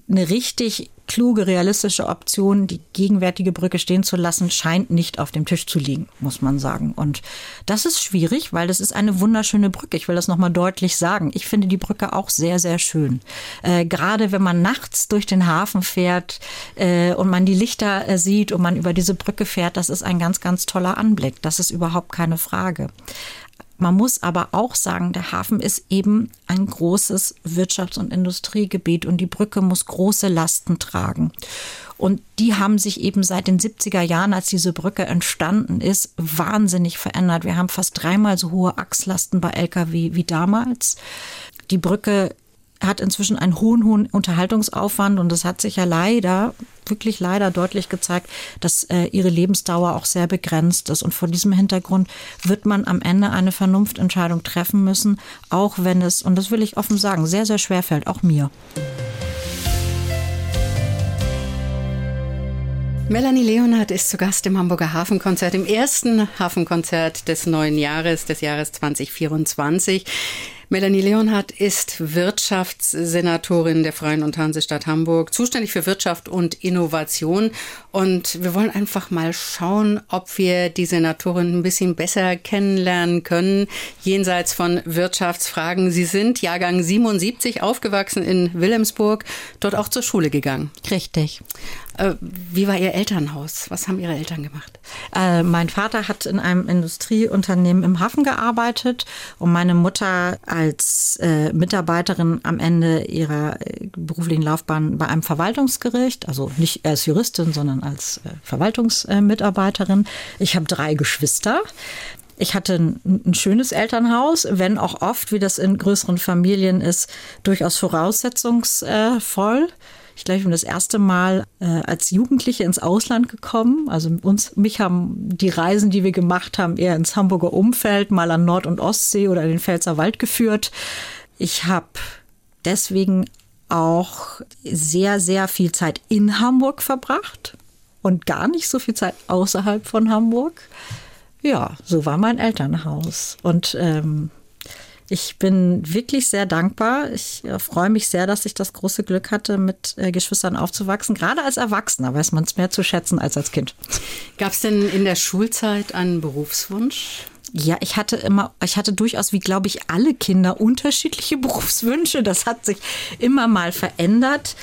S6: eine richtig kluge, realistische Option, die gegenwärtige Brücke stehen zu lassen, scheint nicht auf dem Tisch zu liegen, muss man sagen. Und das ist schwierig, weil das ist eine wunderschöne Brücke. Ich will das nochmal deutlich sagen. Ich finde die Brücke auch sehr, sehr schön. Äh, gerade wenn man nachts durch den Hafen fährt äh, und man die Lichter äh, sieht und man über diese Brücke fährt, das ist ein ganz, ganz toller Anblick. Das ist überhaupt keine Frage. Man muss aber auch sagen, der Hafen ist eben ein großes Wirtschafts- und Industriegebiet und die Brücke muss große Lasten tragen. Und die haben sich eben seit den 70er Jahren, als diese Brücke entstanden ist, wahnsinnig verändert. Wir haben fast dreimal so hohe Achslasten bei Lkw wie damals. Die Brücke hat inzwischen einen hohen, hohen Unterhaltungsaufwand und es hat sich ja leider, wirklich leider deutlich gezeigt, dass äh, ihre Lebensdauer auch sehr begrenzt ist. Und vor diesem Hintergrund wird man am Ende eine Vernunftentscheidung treffen müssen, auch wenn es, und das will ich offen sagen, sehr, sehr schwer fällt, auch mir.
S2: Melanie Leonhardt ist zu Gast im Hamburger Hafenkonzert, im ersten Hafenkonzert des neuen Jahres, des Jahres 2024. Melanie Leonhardt ist Wirtschaftssenatorin der Freien und Hansestadt Hamburg, zuständig für Wirtschaft und Innovation. Und wir wollen einfach mal schauen, ob wir die Senatorin ein bisschen besser kennenlernen können, jenseits von Wirtschaftsfragen. Sie sind Jahrgang 77 aufgewachsen in Wilhelmsburg, dort auch zur Schule gegangen.
S6: Richtig.
S2: Äh, wie war Ihr Elternhaus? Was haben Ihre Eltern gemacht?
S6: Äh, mein Vater hat in einem Industrieunternehmen im Hafen gearbeitet und meine Mutter als äh, Mitarbeiterin am Ende ihrer äh, beruflichen Laufbahn bei einem Verwaltungsgericht, also nicht als Juristin, sondern als äh, Verwaltungsmitarbeiterin. Ich habe drei Geschwister. Ich hatte ein, ein, schönes Elternhaus, wenn auch oft, wie das in größeren Familien ist, durchaus voraussetzungsvoll. Ich glaube, ich bin das erste Mal äh, als Jugendliche ins Ausland gekommen. Also uns, mich haben die Reisen, die wir gemacht haben, eher ins Hamburger Umfeld, mal an Nord- und Ostsee oder in den Pfälzer Wald geführt. Ich habe deswegen auch sehr, sehr viel Zeit in Hamburg verbracht und gar nicht so viel Zeit außerhalb von Hamburg. Ja, so war mein Elternhaus. Und ähm, ich bin wirklich sehr dankbar. Ich äh, freue mich sehr, dass ich das große Glück hatte, mit äh, Geschwistern aufzuwachsen. Gerade als Erwachsener weiß man es mehr zu schätzen als als Kind.
S2: Gab es denn in der Schulzeit einen Berufswunsch?
S6: Ja, ich hatte immer, ich hatte durchaus, wie glaube ich, alle Kinder unterschiedliche Berufswünsche. Das hat sich immer mal verändert.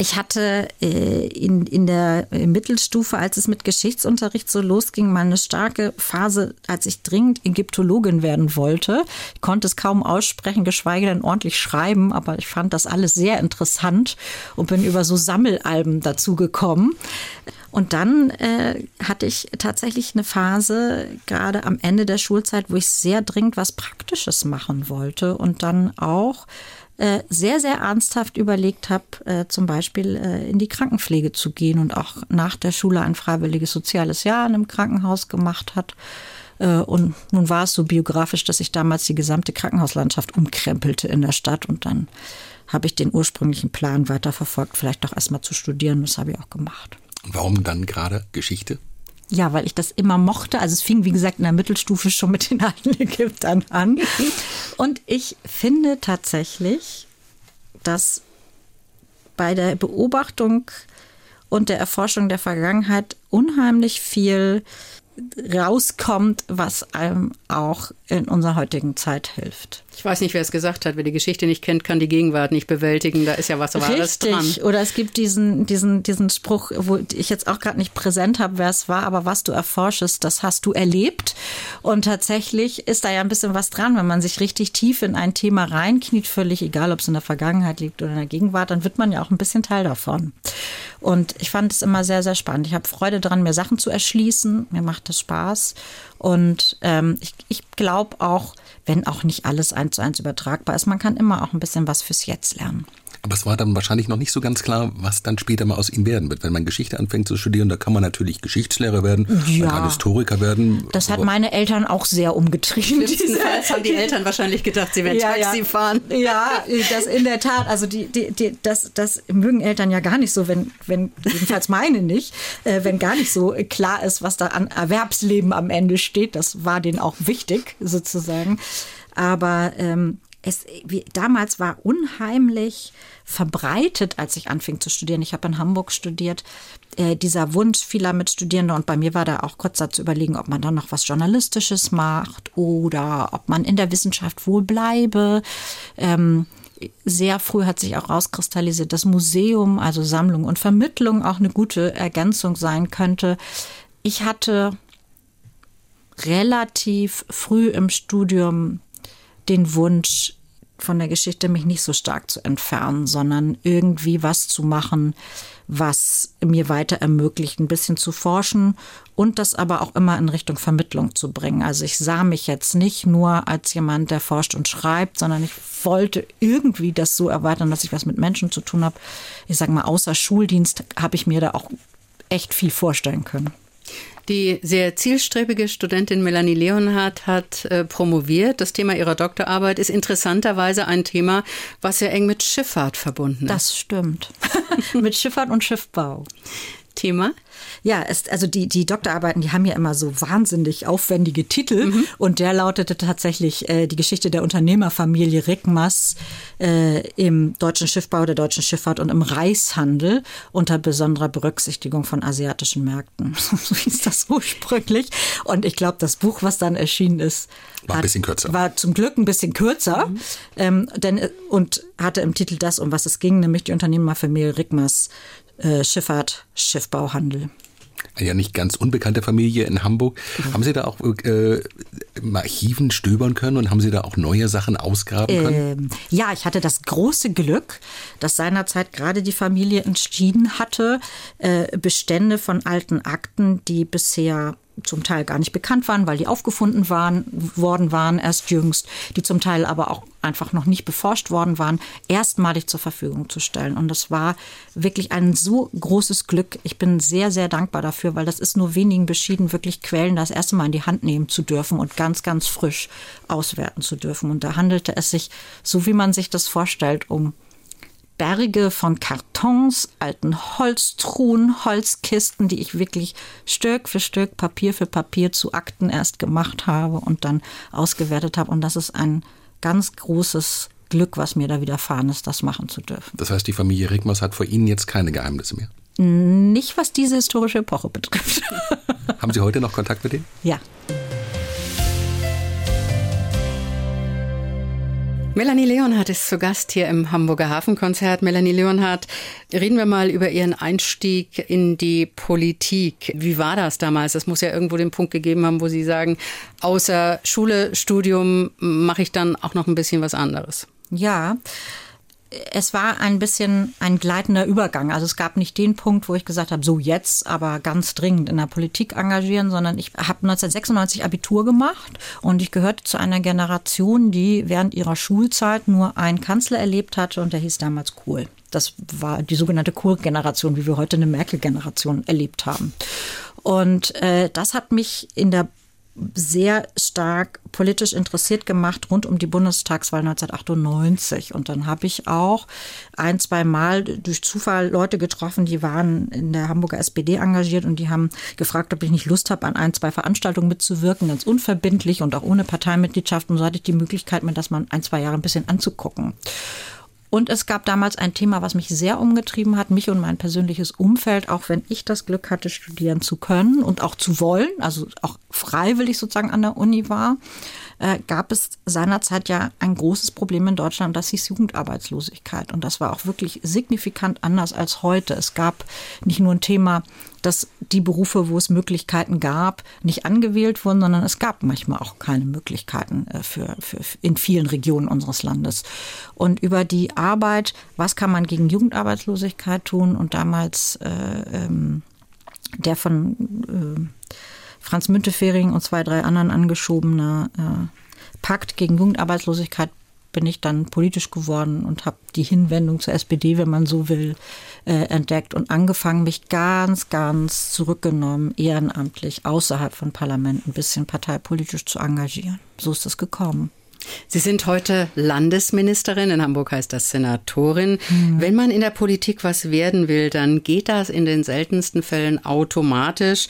S6: Ich hatte äh, in, in der Mittelstufe, als es mit Geschichtsunterricht so losging, mal eine starke Phase, als ich dringend Ägyptologin werden wollte. Ich konnte es kaum aussprechen, geschweige denn ordentlich schreiben, aber ich fand das alles sehr interessant und bin über so Sammelalben dazu gekommen. Und dann äh, hatte ich tatsächlich eine Phase, gerade am Ende der Schulzeit, wo ich sehr dringend was Praktisches machen wollte und dann auch äh, sehr, sehr ernsthaft überlegt habe, äh, zum Beispiel äh, in die Krankenpflege zu gehen und auch nach der Schule ein freiwilliges soziales Jahr in einem Krankenhaus gemacht hat. Äh, und nun war es so biografisch, dass ich damals die gesamte Krankenhauslandschaft umkrempelte in der Stadt und dann habe ich den ursprünglichen Plan weiterverfolgt, vielleicht doch erstmal zu studieren. Das habe ich auch gemacht.
S3: Warum dann gerade Geschichte?
S6: Ja, weil ich das immer mochte. Also es fing, wie gesagt, in der Mittelstufe schon mit den alten Ägyptern an. Und ich finde tatsächlich, dass bei der Beobachtung und der Erforschung der Vergangenheit unheimlich viel rauskommt, was einem auch in unserer heutigen Zeit hilft.
S2: Ich weiß nicht, wer es gesagt hat. Wer die Geschichte nicht kennt, kann die Gegenwart nicht bewältigen. Da ist ja was Wahres dran.
S6: Richtig. Oder es gibt diesen, diesen, diesen Spruch, wo ich jetzt auch gerade nicht präsent habe, wer es war, aber was du erforschest, das hast du erlebt. Und tatsächlich ist da ja ein bisschen was dran, wenn man sich richtig tief in ein Thema reinkniet, völlig egal, ob es in der Vergangenheit liegt oder in der Gegenwart, dann wird man ja auch ein bisschen Teil davon. Und ich fand es immer sehr, sehr spannend. Ich habe Freude daran, mir Sachen zu erschließen. Mir macht das Spaß. Und ähm, ich, ich glaube auch, wenn auch nicht alles eins zu eins übertragbar ist, man kann immer auch ein bisschen was fürs Jetzt lernen.
S3: Aber es war dann wahrscheinlich noch nicht so ganz klar, was dann später mal aus ihm werden wird. Wenn man Geschichte anfängt zu studieren, da kann man natürlich Geschichtslehrer werden, ja. man kann Historiker werden.
S6: Das hat meine Eltern auch sehr umgetrieben.
S2: Schlimmstenfalls haben die Eltern wahrscheinlich gedacht, sie werden ja, Taxi
S6: ja.
S2: fahren.
S6: Ja, das in der Tat. Also die, die, die, das, das mögen Eltern ja gar nicht so, wenn, wenn jedenfalls meine nicht, äh, wenn gar nicht so klar ist, was da an Erwerbsleben am Ende steht. Das war denen auch wichtig, sozusagen. Aber ähm, es, wie, damals war unheimlich verbreitet, als ich anfing zu studieren. Ich habe in Hamburg studiert, äh, dieser Wunsch vieler Mitstudierender und bei mir war da auch kurz dazu überlegen, ob man dann noch was Journalistisches macht oder ob man in der Wissenschaft wohl bleibe. Ähm, sehr früh hat sich auch rauskristallisiert, dass Museum, also Sammlung und Vermittlung auch eine gute Ergänzung sein könnte. Ich hatte relativ früh im Studium den Wunsch, von der Geschichte mich nicht so stark zu entfernen, sondern irgendwie was zu machen, was mir weiter ermöglicht, ein bisschen zu forschen und das aber auch immer in Richtung Vermittlung zu bringen. Also ich sah mich jetzt nicht nur als jemand, der forscht und schreibt, sondern ich wollte irgendwie das so erweitern, dass ich was mit Menschen zu tun habe. Ich sage mal, außer Schuldienst habe ich mir da auch echt viel vorstellen können.
S2: Die sehr zielstrebige Studentin Melanie Leonhardt hat äh, promoviert. Das Thema ihrer Doktorarbeit ist interessanterweise ein Thema, was sehr eng mit Schifffahrt verbunden ist.
S6: Das stimmt. mit Schifffahrt und Schiffbau.
S2: Thema?
S6: Ja, es, also die, die Doktorarbeiten, die haben ja immer so wahnsinnig aufwendige Titel. Mhm. Und der lautete tatsächlich äh, die Geschichte der Unternehmerfamilie Rickmas äh, im deutschen Schiffbau, der deutschen Schifffahrt und im Reishandel unter besonderer Berücksichtigung von asiatischen Märkten. so hieß das ursprünglich. Und ich glaube, das Buch, was dann erschienen ist,
S3: war ein bisschen kürzer.
S6: War zum Glück ein bisschen kürzer. Mhm. Ähm, denn, äh, und hatte im Titel das, um was es ging, nämlich die Unternehmerfamilie Rickmas äh, Schifffahrt, Schiffbau, Handel.
S3: Ja nicht ganz unbekannte Familie in Hamburg. Mhm. Haben Sie da auch äh, im Archiven stöbern können und haben Sie da auch neue Sachen ausgraben können?
S6: Ähm, ja, ich hatte das große Glück, dass seinerzeit gerade die Familie entschieden hatte, äh, Bestände von alten Akten, die bisher zum Teil gar nicht bekannt waren, weil die aufgefunden waren, worden waren erst jüngst, die zum Teil aber auch einfach noch nicht beforscht worden waren, erstmalig zur Verfügung zu stellen. Und das war wirklich ein so großes Glück. Ich bin sehr, sehr dankbar dafür, weil das ist nur wenigen beschieden, wirklich Quellen das erste Mal in die Hand nehmen zu dürfen und ganz, ganz frisch auswerten zu dürfen. Und da handelte es sich, so wie man sich das vorstellt, um Berge von Kartons, alten Holztruhen, Holzkisten, die ich wirklich Stück für Stück, Papier für Papier zu Akten erst gemacht habe und dann ausgewertet habe. Und das ist ein ganz großes Glück, was mir da widerfahren ist, das machen zu dürfen.
S3: Das heißt, die Familie Rigmers hat vor Ihnen jetzt keine Geheimnisse mehr?
S6: Nicht, was diese historische Epoche betrifft.
S3: Haben Sie heute noch Kontakt mit denen?
S6: Ja.
S2: Melanie Leonhardt ist zu Gast hier im Hamburger Hafenkonzert. Melanie Leonhardt, reden wir mal über Ihren Einstieg in die Politik. Wie war das damals? Das muss ja irgendwo den Punkt gegeben haben, wo Sie sagen, außer Schule, Studium mache ich dann auch noch ein bisschen was anderes.
S6: Ja, es war ein bisschen ein gleitender Übergang. Also es gab nicht den Punkt, wo ich gesagt habe, so jetzt aber ganz dringend in der Politik engagieren, sondern ich habe 1996 Abitur gemacht und ich gehörte zu einer Generation, die während ihrer Schulzeit nur einen Kanzler erlebt hatte und der hieß damals Kohl. Das war die sogenannte Kohl-Generation, wie wir heute eine Merkel-Generation erlebt haben. Und äh, das hat mich in der sehr stark politisch interessiert gemacht rund um die Bundestagswahl 1998. Und dann habe ich auch ein, zwei Mal durch Zufall Leute getroffen, die waren in der Hamburger SPD engagiert und die haben gefragt, ob ich nicht Lust habe, an ein, zwei Veranstaltungen mitzuwirken, ganz unverbindlich und auch ohne Parteimitgliedschaft. Und so hatte ich die Möglichkeit, mir das mal ein, zwei Jahre ein bisschen anzugucken. Und es gab damals ein Thema, was mich sehr umgetrieben hat, mich und mein persönliches Umfeld, auch wenn ich das Glück hatte, studieren zu können und auch zu wollen, also auch freiwillig sozusagen an der Uni war, äh, gab es seinerzeit ja ein großes Problem in Deutschland, das hieß Jugendarbeitslosigkeit. Und das war auch wirklich signifikant anders als heute. Es gab nicht nur ein Thema, dass die Berufe, wo es Möglichkeiten gab, nicht angewählt wurden, sondern es gab manchmal auch keine Möglichkeiten äh, für, für in vielen Regionen unseres Landes. Und über die Arbeit, was kann man gegen Jugendarbeitslosigkeit tun? Und damals äh, ähm, der von äh, Franz Müntefering und zwei, drei anderen angeschobene äh, Pakt gegen Jugendarbeitslosigkeit bin ich dann politisch geworden und habe die Hinwendung zur SPD, wenn man so will, äh, entdeckt und angefangen, mich ganz, ganz zurückgenommen, ehrenamtlich, außerhalb von Parlament ein bisschen parteipolitisch zu engagieren. So ist es gekommen.
S2: Sie sind heute Landesministerin, in Hamburg heißt das Senatorin. Mhm. Wenn man in der Politik was werden will, dann geht das in den seltensten Fällen automatisch.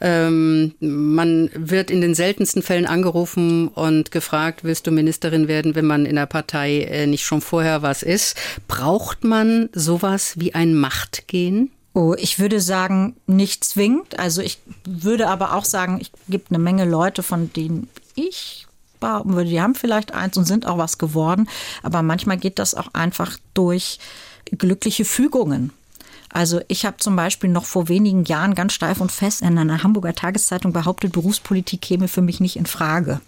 S2: Ähm, man wird in den seltensten Fällen angerufen und gefragt, willst du Ministerin werden, wenn man in der Partei äh, nicht schon vorher was ist. Braucht man sowas wie ein Machtgehen?
S6: Oh, ich würde sagen, nicht zwingend. Also ich würde aber auch sagen, es gibt eine Menge Leute, von denen ich behaupten würde, die haben vielleicht eins und sind auch was geworden. Aber manchmal geht das auch einfach durch glückliche Fügungen. Also ich habe zum Beispiel noch vor wenigen Jahren ganz steif und fest in einer Hamburger Tageszeitung behauptet, Berufspolitik käme für mich nicht in Frage.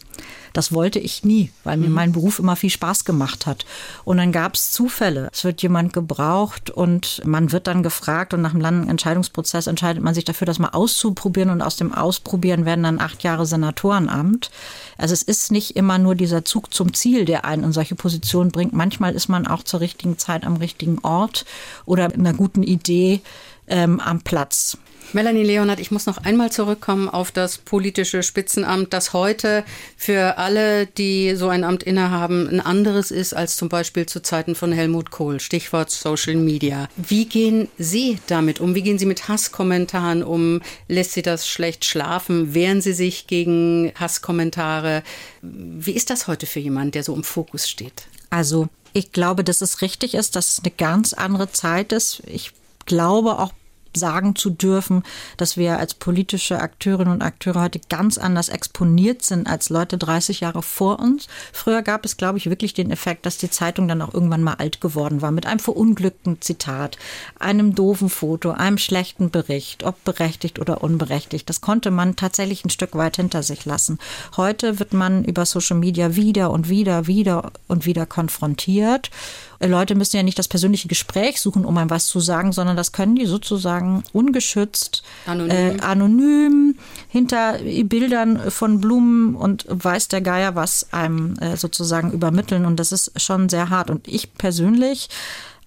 S6: Das wollte ich nie, weil mir mhm. mein Beruf immer viel Spaß gemacht hat. Und dann gab es Zufälle. Es wird jemand gebraucht und man wird dann gefragt und nach einem langen Entscheidungsprozess entscheidet man sich dafür, das mal auszuprobieren und aus dem Ausprobieren werden dann acht Jahre Senatorenamt. Also es ist nicht immer nur dieser Zug zum Ziel, der einen in solche Positionen bringt. Manchmal ist man auch zur richtigen Zeit am richtigen Ort oder mit einer guten Idee ähm, am Platz.
S2: Melanie Leonhardt, ich muss noch einmal zurückkommen auf das politische Spitzenamt, das heute für alle, die so ein Amt innehaben, ein anderes ist als zum Beispiel zu Zeiten von Helmut Kohl. Stichwort Social Media. Wie gehen Sie damit um? Wie gehen Sie mit Hasskommentaren um? Lässt Sie das schlecht schlafen? Wehren Sie sich gegen Hasskommentare? Wie ist das heute für jemanden, der so im Fokus steht?
S6: Also ich glaube, dass es richtig ist, dass es eine ganz andere Zeit ist. Ich glaube auch sagen zu dürfen, dass wir als politische Akteurinnen und Akteure heute ganz anders exponiert sind als Leute 30 Jahre vor uns. Früher gab es, glaube ich, wirklich den Effekt, dass die Zeitung dann auch irgendwann mal alt geworden war mit einem verunglückten Zitat, einem doofen Foto, einem schlechten Bericht, ob berechtigt oder unberechtigt. Das konnte man tatsächlich ein Stück weit hinter sich lassen. Heute wird man über Social Media wieder und wieder, wieder und wieder konfrontiert. Leute müssen ja nicht das persönliche Gespräch suchen, um einem was zu sagen, sondern das können die sozusagen ungeschützt, anonym, äh, anonym hinter Bildern von Blumen und weiß der Geier was einem äh, sozusagen übermitteln. Und das ist schon sehr hart. Und ich persönlich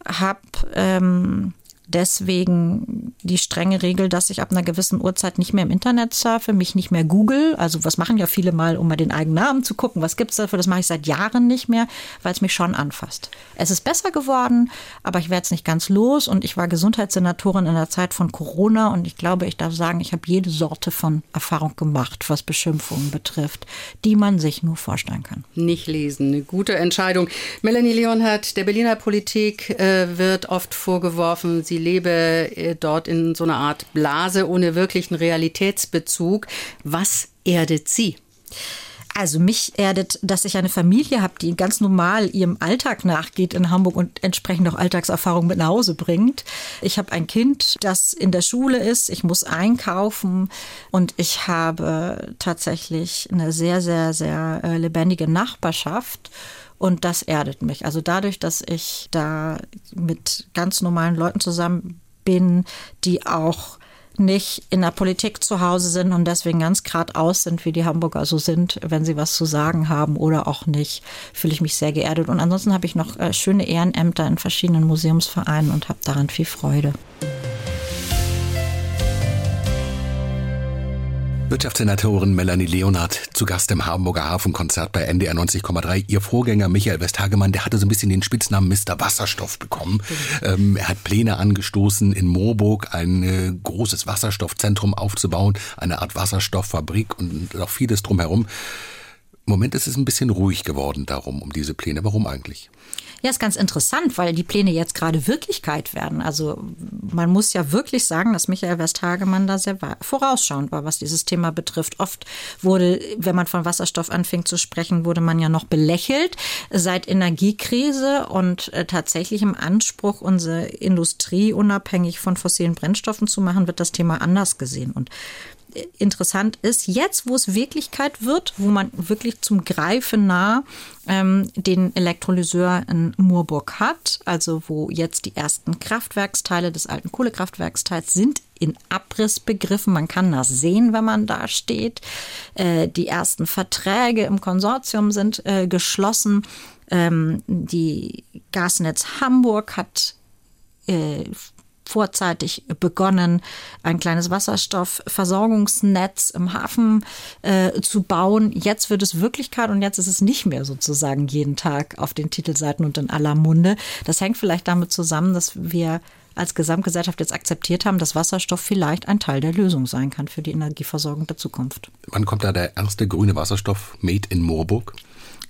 S6: habe ähm, deswegen die strenge Regel, dass ich ab einer gewissen Uhrzeit nicht mehr im Internet surfe, mich nicht mehr google. Also was machen ja viele mal, um mal den eigenen Namen zu gucken, was gibt es dafür? Das mache ich seit Jahren nicht mehr, weil es mich schon anfasst. Es ist besser geworden, aber ich werde es nicht ganz los und ich war Gesundheitssenatorin in der Zeit von Corona und ich glaube, ich darf sagen, ich habe jede Sorte von Erfahrung gemacht, was Beschimpfungen betrifft, die man sich nur vorstellen kann.
S2: Nicht lesen, eine gute Entscheidung. Melanie Leonhardt, der Berliner Politik äh, wird oft vorgeworfen, sie lebe äh, dort in so einer Art Blase ohne wirklichen Realitätsbezug. Was erdet Sie?
S6: Also mich erdet, dass ich eine Familie habe, die ganz normal ihrem Alltag nachgeht in Hamburg und entsprechend auch Alltagserfahrung mit nach Hause bringt. Ich habe ein Kind, das in der Schule ist. Ich muss einkaufen und ich habe tatsächlich eine sehr, sehr, sehr äh, lebendige Nachbarschaft. Und das erdet mich. Also dadurch, dass ich da mit ganz normalen Leuten zusammen bin, die auch nicht in der Politik zu Hause sind und deswegen ganz geradeaus sind, wie die Hamburger so sind, wenn sie was zu sagen haben oder auch nicht, fühle ich mich sehr geerdet. Und ansonsten habe ich noch äh, schöne Ehrenämter in verschiedenen Museumsvereinen und habe daran viel Freude.
S3: Wirtschaftssenatorin Melanie Leonhardt zu Gast im Hamburger Hafenkonzert bei NDR 90,3. Ihr Vorgänger Michael Westhagemann, der hatte so ein bisschen den Spitznamen Mr. Wasserstoff bekommen. Ähm, er hat Pläne angestoßen, in Moorburg ein äh, großes Wasserstoffzentrum aufzubauen, eine Art Wasserstofffabrik und noch vieles drumherum. Im Moment ist es ein bisschen ruhig geworden darum, um diese Pläne. Warum eigentlich?
S6: Ja, ist ganz interessant, weil die Pläne jetzt gerade Wirklichkeit werden. Also man muss ja wirklich sagen, dass Michael Westhagemann da sehr vorausschauend war, was dieses Thema betrifft. Oft wurde, wenn man von Wasserstoff anfing zu sprechen, wurde man ja noch belächelt. Seit Energiekrise und äh, tatsächlich im Anspruch, unsere Industrie unabhängig von fossilen Brennstoffen zu machen, wird das Thema anders gesehen. Und interessant ist, jetzt, wo es Wirklichkeit wird, wo man wirklich zum Greifen nah ähm, den Elektrolyseur in Moorburg hat, also wo jetzt die ersten Kraftwerksteile des alten Kohlekraftwerksteils sind in Abriss begriffen. Man kann das sehen, wenn man da steht. Äh, die ersten Verträge im Konsortium sind äh, geschlossen. Ähm, die Gasnetz Hamburg hat äh, vorzeitig begonnen, ein kleines Wasserstoffversorgungsnetz im Hafen äh, zu bauen. Jetzt wird es Wirklichkeit und jetzt ist es nicht mehr sozusagen jeden Tag auf den Titelseiten und in aller Munde. Das hängt vielleicht damit zusammen, dass wir als Gesamtgesellschaft jetzt akzeptiert haben, dass Wasserstoff vielleicht ein Teil der Lösung sein kann für die Energieversorgung der Zukunft.
S3: Wann kommt da der erste grüne Wasserstoff made in Moorburg?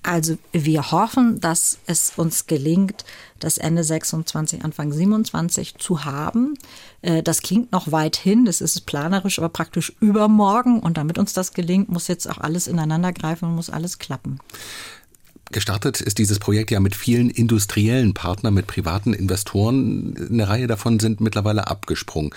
S6: Also wir hoffen, dass es uns gelingt, das Ende 26, Anfang 27 zu haben. Äh, das klingt noch weit hin, das ist planerisch, aber praktisch übermorgen. Und damit uns das gelingt, muss jetzt auch alles ineinander greifen und muss alles klappen.
S3: Gestartet ist dieses Projekt ja mit vielen industriellen Partnern, mit privaten Investoren. Eine Reihe davon sind mittlerweile abgesprungen.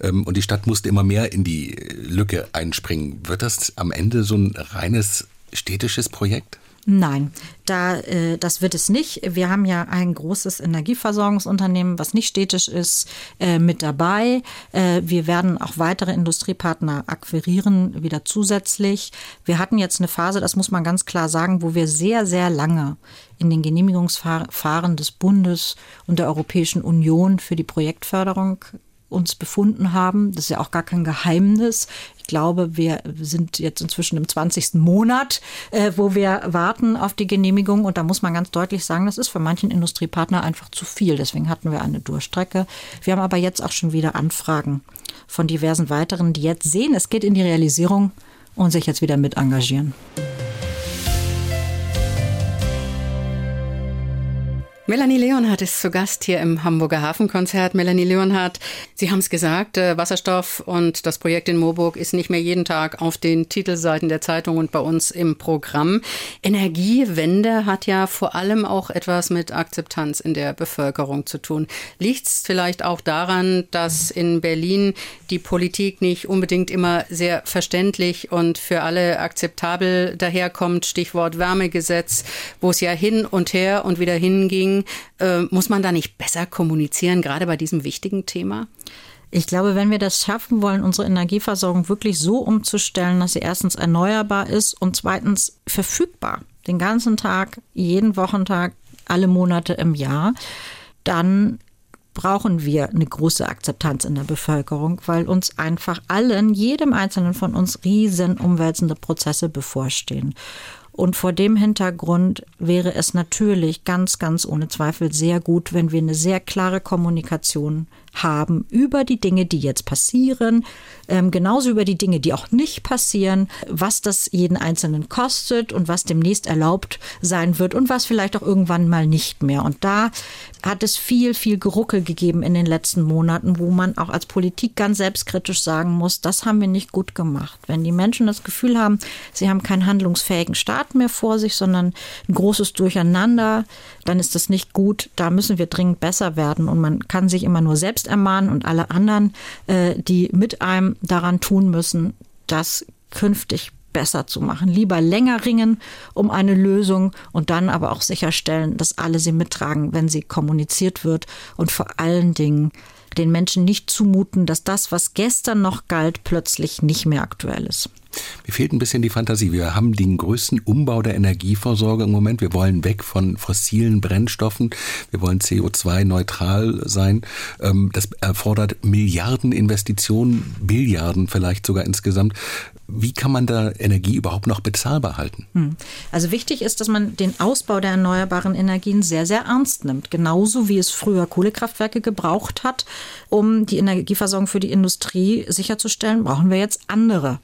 S3: Ähm, und die Stadt musste immer mehr in die Lücke einspringen. Wird das am Ende so ein reines städtisches Projekt?
S6: Nein, da, äh, das wird es nicht. Wir haben ja ein großes Energieversorgungsunternehmen, was nicht städtisch ist, äh, mit dabei. Äh, wir werden auch weitere Industriepartner akquirieren, wieder zusätzlich. Wir hatten jetzt eine Phase, das muss man ganz klar sagen, wo wir sehr, sehr lange in den Genehmigungsverfahren des Bundes und der Europäischen Union für die Projektförderung uns befunden haben. Das ist ja auch gar kein Geheimnis. Ich glaube, wir sind jetzt inzwischen im 20. Monat, äh, wo wir warten auf die Genehmigung. Und da muss man ganz deutlich sagen, das ist für manchen Industriepartner einfach zu viel. Deswegen hatten wir eine Durchstrecke. Wir haben aber jetzt auch schon wieder Anfragen von diversen weiteren, die jetzt sehen, es geht in die Realisierung und sich jetzt wieder mit engagieren.
S2: Melanie Leonhardt ist zu Gast hier im Hamburger Hafenkonzert. Melanie Leonhardt, Sie haben es gesagt, äh, Wasserstoff und das Projekt in Moorburg ist nicht mehr jeden Tag auf den Titelseiten der Zeitung und bei uns im Programm. Energiewende hat ja vor allem auch etwas mit Akzeptanz in der Bevölkerung zu tun. Liegt es vielleicht auch daran, dass in Berlin die Politik nicht unbedingt immer sehr verständlich und für alle akzeptabel daherkommt? Stichwort Wärmegesetz, wo es ja hin und her und wieder hinging äh, muss man da nicht besser kommunizieren, gerade bei diesem wichtigen Thema?
S6: Ich glaube, wenn wir das schaffen wollen, unsere Energieversorgung wirklich so umzustellen, dass sie erstens erneuerbar ist und zweitens verfügbar, den ganzen Tag, jeden Wochentag, alle Monate im Jahr, dann brauchen wir eine große Akzeptanz in der Bevölkerung, weil uns einfach allen, jedem Einzelnen von uns riesen umwälzende Prozesse bevorstehen. Und vor dem Hintergrund wäre es natürlich ganz, ganz ohne Zweifel sehr gut, wenn wir eine sehr klare Kommunikation haben über die Dinge, die jetzt passieren, ähm, genauso über die Dinge, die auch nicht passieren, was das jeden Einzelnen kostet und was demnächst erlaubt sein wird und was vielleicht auch irgendwann mal nicht mehr. Und da hat es viel, viel Geruckel gegeben in den letzten Monaten, wo man auch als Politik ganz selbstkritisch sagen muss, das haben wir nicht gut gemacht. Wenn die Menschen das Gefühl haben, sie haben keinen handlungsfähigen Staat mehr vor sich, sondern ein großes Durcheinander, dann ist das nicht gut. Da müssen wir dringend besser werden. Und man kann sich immer nur selbst ermahnen und alle anderen, äh, die mit einem daran tun müssen, das künftig besser zu machen. Lieber länger ringen um eine Lösung und dann aber auch sicherstellen, dass alle sie mittragen, wenn sie kommuniziert wird und vor allen Dingen den Menschen nicht zumuten, dass das, was gestern noch galt, plötzlich nicht mehr aktuell ist.
S3: Mir fehlt ein bisschen die Fantasie. Wir haben den größten Umbau der Energieversorgung im Moment. Wir wollen weg von fossilen Brennstoffen. Wir wollen CO2-neutral sein. Ähm, das erfordert Milliarden Investitionen, Billiarden vielleicht sogar insgesamt. Wie kann man da Energie überhaupt noch bezahlbar halten? Hm.
S6: Also wichtig ist, dass man den Ausbau der erneuerbaren Energien sehr, sehr ernst nimmt. Genauso wie es früher Kohlekraftwerke gebraucht hat, um die Energieversorgung für die Industrie sicherzustellen, brauchen wir jetzt andere.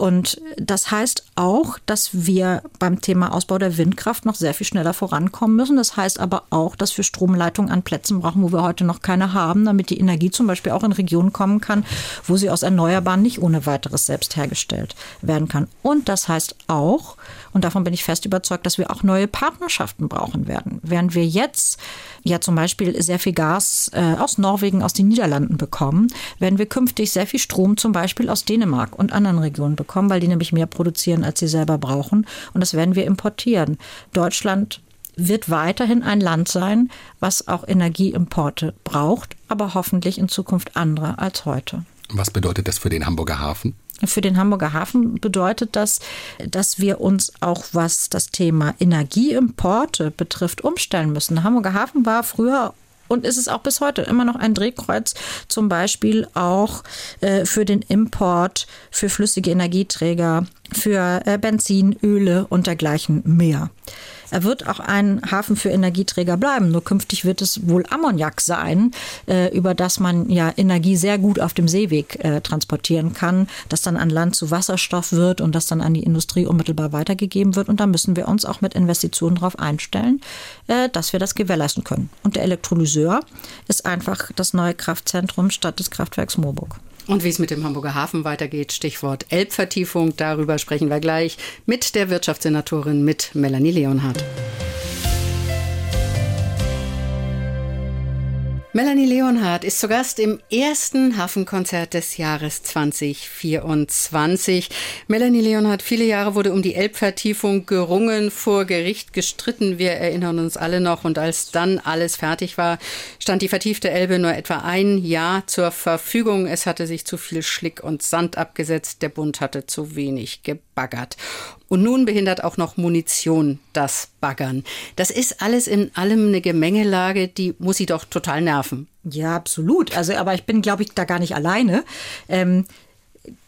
S6: Und das heißt auch, dass wir beim Thema Ausbau der Windkraft noch sehr viel schneller vorankommen müssen. Das heißt aber auch, dass wir Stromleitungen an Plätzen brauchen, wo wir heute noch keine haben, damit die Energie zum Beispiel auch in Regionen kommen kann, wo sie aus Erneuerbaren nicht ohne weiteres selbst hergestellt werden kann. Und das heißt auch, und davon bin ich fest überzeugt, dass wir auch neue Partnerschaften brauchen werden. Während wir jetzt ja zum Beispiel sehr viel Gas äh, aus Norwegen, aus den Niederlanden bekommen, werden wir künftig sehr viel Strom zum Beispiel aus Dänemark und anderen Regionen bekommen, weil die nämlich mehr produzieren, als sie selber brauchen. Und das werden wir importieren. Deutschland wird weiterhin ein Land sein, was auch Energieimporte braucht, aber hoffentlich in Zukunft andere als heute.
S3: Was bedeutet das für den Hamburger Hafen?
S6: Für den Hamburger Hafen bedeutet das, dass wir uns auch was das Thema Energieimporte betrifft, umstellen müssen. Der Hamburger Hafen war früher und ist es auch bis heute immer noch ein Drehkreuz, zum Beispiel auch äh, für den Import für flüssige Energieträger, für äh, Benzin, Öle und dergleichen mehr. Er wird auch ein Hafen für Energieträger bleiben. Nur künftig wird es wohl Ammoniak sein, äh, über das man ja Energie sehr gut auf dem Seeweg äh, transportieren kann, das dann an Land zu Wasserstoff wird und das dann an die Industrie unmittelbar weitergegeben wird. Und da müssen wir uns auch mit Investitionen darauf einstellen, äh, dass wir das gewährleisten können. Und der Elektrolyseur ist einfach das neue Kraftzentrum statt des Kraftwerks Moorburg.
S2: Und wie es mit dem Hamburger Hafen weitergeht, Stichwort Elbvertiefung, darüber sprechen wir gleich mit der Wirtschaftssenatorin, mit Melanie Leonhardt. Melanie Leonhardt ist zu Gast im ersten Hafenkonzert des Jahres 2024. Melanie Leonhardt, viele Jahre wurde um die Elbvertiefung gerungen, vor Gericht gestritten. Wir erinnern uns alle noch. Und als dann alles fertig war, stand die vertiefte Elbe nur etwa ein Jahr zur Verfügung. Es hatte sich zu viel Schlick und Sand abgesetzt. Der Bund hatte zu wenig gebaggert. Und nun behindert auch noch Munition das Baggern. Das ist alles in allem eine Gemengelage, die muss sie doch total nerven.
S6: Ja, absolut. Also, aber ich bin, glaube ich, da gar nicht alleine. Ähm,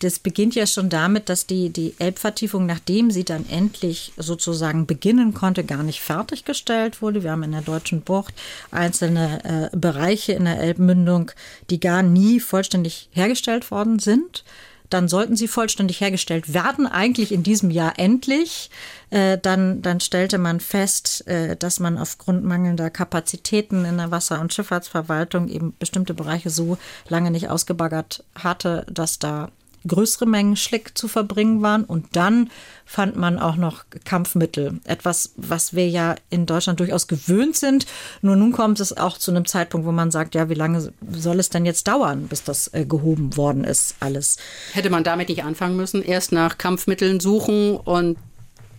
S6: das beginnt ja schon damit, dass die, die Elbvertiefung, nachdem sie dann endlich sozusagen beginnen konnte, gar nicht fertiggestellt wurde. Wir haben in der Deutschen Bucht einzelne äh, Bereiche in der Elbmündung, die gar nie vollständig hergestellt worden sind dann sollten sie vollständig hergestellt werden, eigentlich in diesem Jahr endlich. Äh, dann, dann stellte man fest, äh, dass man aufgrund mangelnder Kapazitäten in der Wasser- und Schifffahrtsverwaltung eben bestimmte Bereiche so lange nicht ausgebaggert hatte, dass da größere Mengen Schlick zu verbringen waren. Und dann fand man auch noch Kampfmittel. Etwas, was wir ja in Deutschland durchaus gewöhnt sind. Nur nun kommt es auch zu einem Zeitpunkt, wo man sagt, ja, wie lange soll es denn jetzt dauern, bis das äh, gehoben worden ist, alles.
S2: Hätte man damit nicht anfangen müssen? Erst nach Kampfmitteln suchen und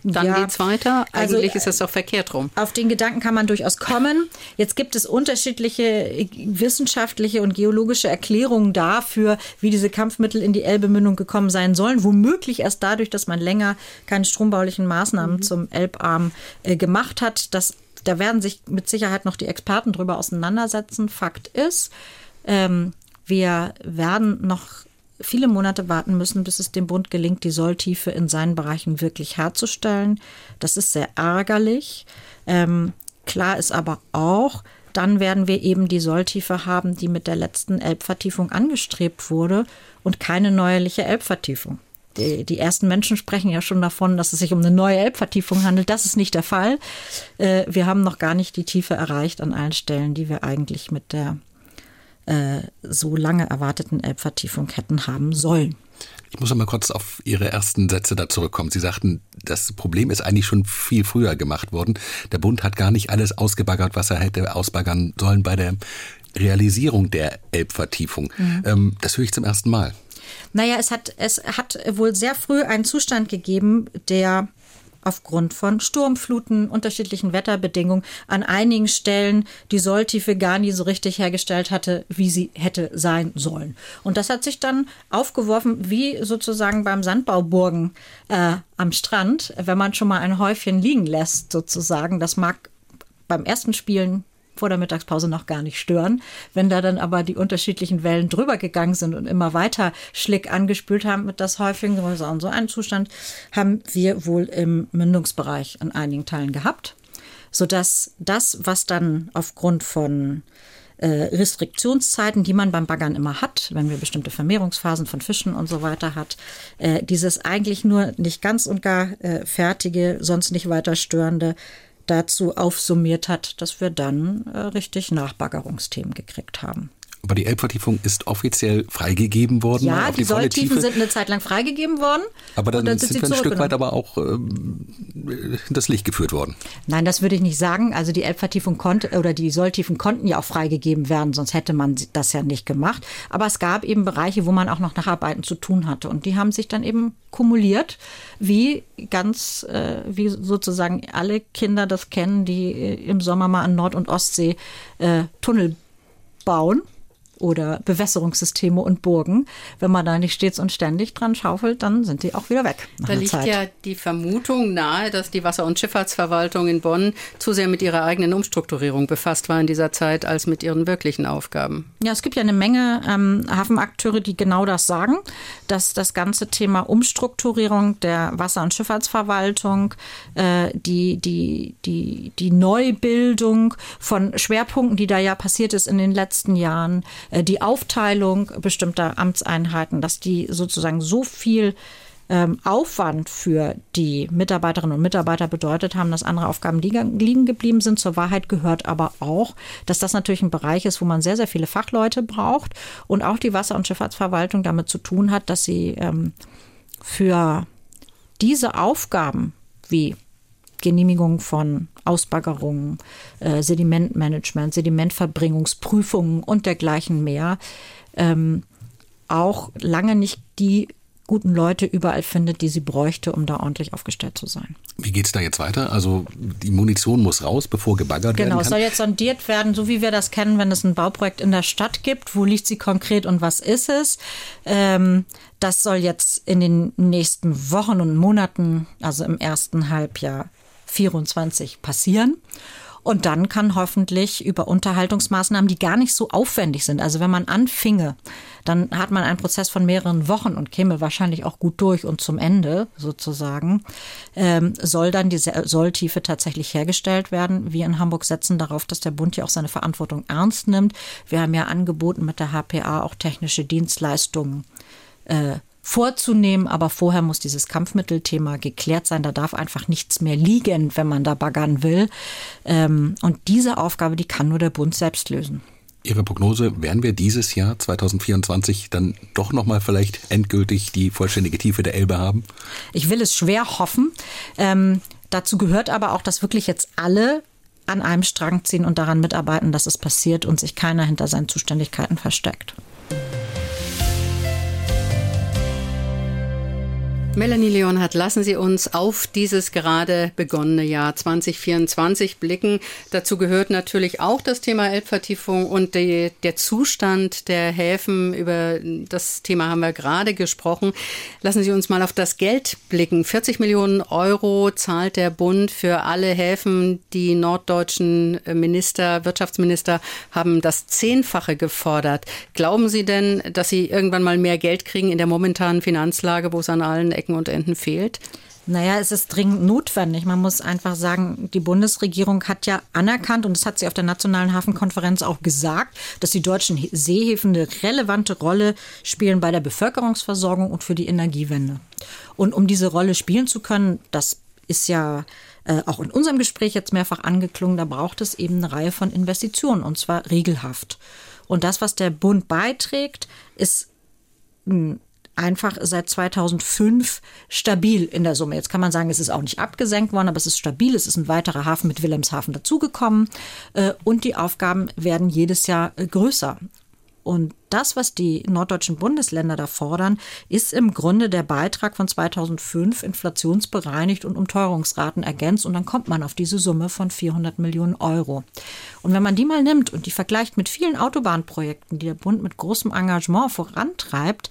S2: dann ja, geht's weiter. Also, Eigentlich also, ist das doch verkehrt rum.
S6: Auf den Gedanken kann man durchaus kommen. Jetzt gibt es unterschiedliche wissenschaftliche und geologische Erklärungen dafür, wie diese Kampfmittel in die Elbemündung gekommen sein sollen. Womöglich erst dadurch, dass man länger keine strombaulichen Maßnahmen mhm. zum Elbarm äh, gemacht hat. Das, da werden sich mit Sicherheit noch die Experten drüber auseinandersetzen. Fakt ist, ähm, wir werden noch viele Monate warten müssen, bis es dem Bund gelingt, die Solltiefe in seinen Bereichen wirklich herzustellen. Das ist sehr ärgerlich. Ähm, klar ist aber auch, dann werden wir eben die Solltiefe haben, die mit der letzten Elbvertiefung angestrebt wurde und keine neuerliche Elbvertiefung. Die, die, ersten Menschen sprechen ja schon davon, dass es sich um eine neue Elbvertiefung handelt. Das ist nicht der Fall. Äh, wir haben noch gar nicht die Tiefe erreicht an allen Stellen, die wir eigentlich mit der äh, so lange erwarteten Elbvertiefung hätten haben sollen.
S3: Ich muss noch mal kurz auf Ihre ersten Sätze da zurückkommen. Sie sagten, das Problem ist eigentlich schon viel früher gemacht worden. Der Bund hat gar nicht alles ausgebaggert, was er hätte ausbaggern sollen bei der Realisierung der Elbvertiefung. Mhm. Ähm, das höre ich zum ersten Mal.
S6: Naja, es hat, es hat wohl sehr früh einen Zustand gegeben, der aufgrund von Sturmfluten, unterschiedlichen Wetterbedingungen an einigen Stellen die Solltiefe gar nie so richtig hergestellt hatte, wie sie hätte sein sollen. Und das hat sich dann aufgeworfen wie sozusagen beim Sandbauburgen äh, am Strand, wenn man schon mal ein Häufchen liegen lässt sozusagen. Das mag beim ersten Spielen vor der Mittagspause noch gar nicht stören. Wenn da dann aber die unterschiedlichen Wellen drüber gegangen sind und immer weiter Schlick angespült haben mit das Häufchen, und so einen Zustand haben wir wohl im Mündungsbereich an einigen Teilen gehabt, sodass das, was dann aufgrund von äh, Restriktionszeiten, die man beim Baggern immer hat, wenn wir bestimmte Vermehrungsphasen von Fischen und so weiter hat, äh, dieses eigentlich nur nicht ganz und gar äh, fertige, sonst nicht weiter störende dazu aufsummiert hat, dass wir dann äh, richtig Nachbaggerungsthemen gekriegt haben.
S3: Aber die Elbvertiefung ist offiziell freigegeben worden.
S6: Ja, die, die Solltiefen sind eine Zeit lang freigegeben worden.
S3: Aber dann, dann sind, sind wir ein Stück weit aber auch äh, das Licht geführt worden.
S6: Nein, das würde ich nicht sagen. Also die Elbvertiefung konnte oder die Solltiefen konnten ja auch freigegeben werden, sonst hätte man das ja nicht gemacht. Aber es gab eben Bereiche, wo man auch noch Nacharbeiten zu tun hatte. Und die haben sich dann eben kumuliert, wie ganz, äh, wie sozusagen alle Kinder das kennen, die äh, im Sommer mal an Nord- und Ostsee äh, Tunnel bauen oder Bewässerungssysteme und Burgen. Wenn man da nicht stets und ständig dran schaufelt, dann sind die auch wieder weg.
S2: Da liegt Zeit. ja die Vermutung nahe, dass die Wasser- und Schifffahrtsverwaltung in Bonn zu sehr mit ihrer eigenen Umstrukturierung befasst war in dieser Zeit als mit ihren wirklichen Aufgaben.
S6: Ja, es gibt ja eine Menge ähm, Hafenakteure, die genau das sagen, dass das ganze Thema Umstrukturierung der Wasser- und Schifffahrtsverwaltung, äh, die, die, die, die Neubildung von Schwerpunkten, die da ja passiert ist in den letzten Jahren, die Aufteilung bestimmter Amtseinheiten, dass die sozusagen so viel ähm, Aufwand für die Mitarbeiterinnen und Mitarbeiter bedeutet haben, dass andere Aufgaben liegen geblieben sind. Zur Wahrheit gehört aber auch, dass das natürlich ein Bereich ist, wo man sehr, sehr viele Fachleute braucht und auch die Wasser- und Schifffahrtsverwaltung damit zu tun hat, dass sie ähm, für diese Aufgaben wie Genehmigung von Ausbaggerungen, äh, Sedimentmanagement, Sedimentverbringungsprüfungen und dergleichen mehr ähm, auch lange nicht die guten Leute überall findet, die sie bräuchte, um da ordentlich aufgestellt zu sein.
S3: Wie geht es da jetzt weiter? Also die Munition muss raus, bevor gebaggert
S6: genau,
S3: werden kann?
S6: Genau, es soll jetzt sondiert werden, so wie wir das kennen, wenn es ein Bauprojekt in der Stadt gibt. Wo liegt sie konkret und was ist es? Ähm, das soll jetzt in den nächsten Wochen und Monaten, also im ersten Halbjahr 24 passieren. Und dann kann hoffentlich über Unterhaltungsmaßnahmen, die gar nicht so aufwendig sind. Also wenn man anfinge, dann hat man einen Prozess von mehreren Wochen und käme wahrscheinlich auch gut durch und zum Ende sozusagen, ähm, soll dann die Solltiefe tatsächlich hergestellt werden. Wir in Hamburg setzen darauf, dass der Bund ja auch seine Verantwortung ernst nimmt. Wir haben ja angeboten, mit der HPA auch technische Dienstleistungen äh, vorzunehmen, aber vorher muss dieses Kampfmittelthema geklärt sein. Da darf einfach nichts mehr liegen, wenn man da baggern will. Ähm, und diese Aufgabe, die kann nur der Bund selbst lösen.
S3: Ihre Prognose, werden wir dieses Jahr 2024 dann doch nochmal vielleicht endgültig die vollständige Tiefe der Elbe haben?
S6: Ich will es schwer hoffen. Ähm, dazu gehört aber auch, dass wirklich jetzt alle an einem Strang ziehen und daran mitarbeiten, dass es passiert und sich keiner hinter seinen Zuständigkeiten versteckt.
S2: Melanie Leonhardt, lassen Sie uns auf dieses gerade begonnene Jahr 2024 blicken. Dazu gehört natürlich auch das Thema Elbvertiefung und die, der Zustand der Häfen. Über das Thema haben wir gerade gesprochen. Lassen Sie uns mal auf das Geld blicken. 40 Millionen Euro zahlt der Bund für alle Häfen. Die norddeutschen Minister, Wirtschaftsminister haben das Zehnfache gefordert. Glauben Sie denn, dass Sie irgendwann mal mehr Geld kriegen in der momentanen Finanzlage, wo es an allen Ecken und Enden fehlt?
S6: Naja, es ist dringend notwendig. Man muss einfach sagen, die Bundesregierung hat ja anerkannt, und das hat sie auf der Nationalen Hafenkonferenz auch gesagt, dass die deutschen Seehäfen eine relevante Rolle spielen bei der Bevölkerungsversorgung und für die Energiewende. Und um diese Rolle spielen zu können, das ist ja äh, auch in unserem Gespräch jetzt mehrfach angeklungen, da braucht es eben eine Reihe von Investitionen, und zwar regelhaft. Und das, was der Bund beiträgt, ist einfach seit 2005 stabil in der Summe. Jetzt kann man sagen, es ist auch nicht abgesenkt worden, aber es ist stabil. Es ist ein weiterer Hafen mit Wilhelmshaven dazugekommen äh, und die Aufgaben werden jedes Jahr äh, größer. Und das, was die norddeutschen Bundesländer da fordern, ist im Grunde der Beitrag von 2005 inflationsbereinigt und um Teuerungsraten ergänzt. Und dann kommt man auf diese Summe von 400 Millionen Euro. Und wenn man die mal nimmt und die vergleicht mit vielen Autobahnprojekten, die der Bund mit großem Engagement vorantreibt,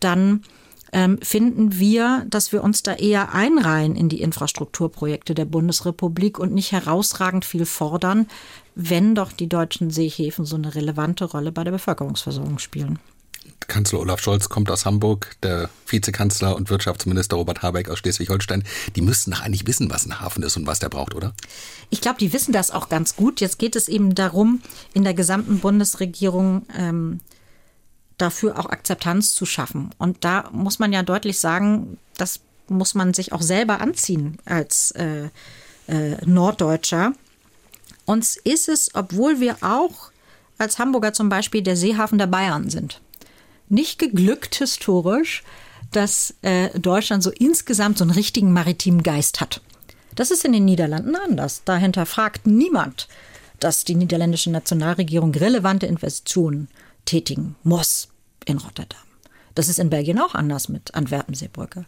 S6: dann ähm, finden wir, dass wir uns da eher einreihen in die Infrastrukturprojekte der Bundesrepublik und nicht herausragend viel fordern, wenn doch die deutschen Seehäfen so eine relevante Rolle bei der Bevölkerungsversorgung spielen.
S3: Kanzler Olaf Scholz kommt aus Hamburg, der Vizekanzler und Wirtschaftsminister Robert Habeck aus Schleswig-Holstein. Die müssten doch eigentlich wissen, was ein Hafen ist und was der braucht, oder?
S6: Ich glaube, die wissen das auch ganz gut. Jetzt geht es eben darum, in der gesamten Bundesregierung ähm, dafür auch Akzeptanz zu schaffen. Und da muss man ja deutlich sagen, das muss man sich auch selber anziehen als äh, äh, Norddeutscher. Uns ist es, obwohl wir auch als Hamburger zum Beispiel der Seehafen der Bayern sind, nicht geglückt historisch, dass äh, Deutschland so insgesamt so einen richtigen maritimen Geist hat. Das ist in den Niederlanden anders. Dahinter fragt niemand, dass die niederländische Nationalregierung relevante Investitionen tätigen muss in Rotterdam. Das ist in Belgien auch anders mit Antwerpen-Seebrücke.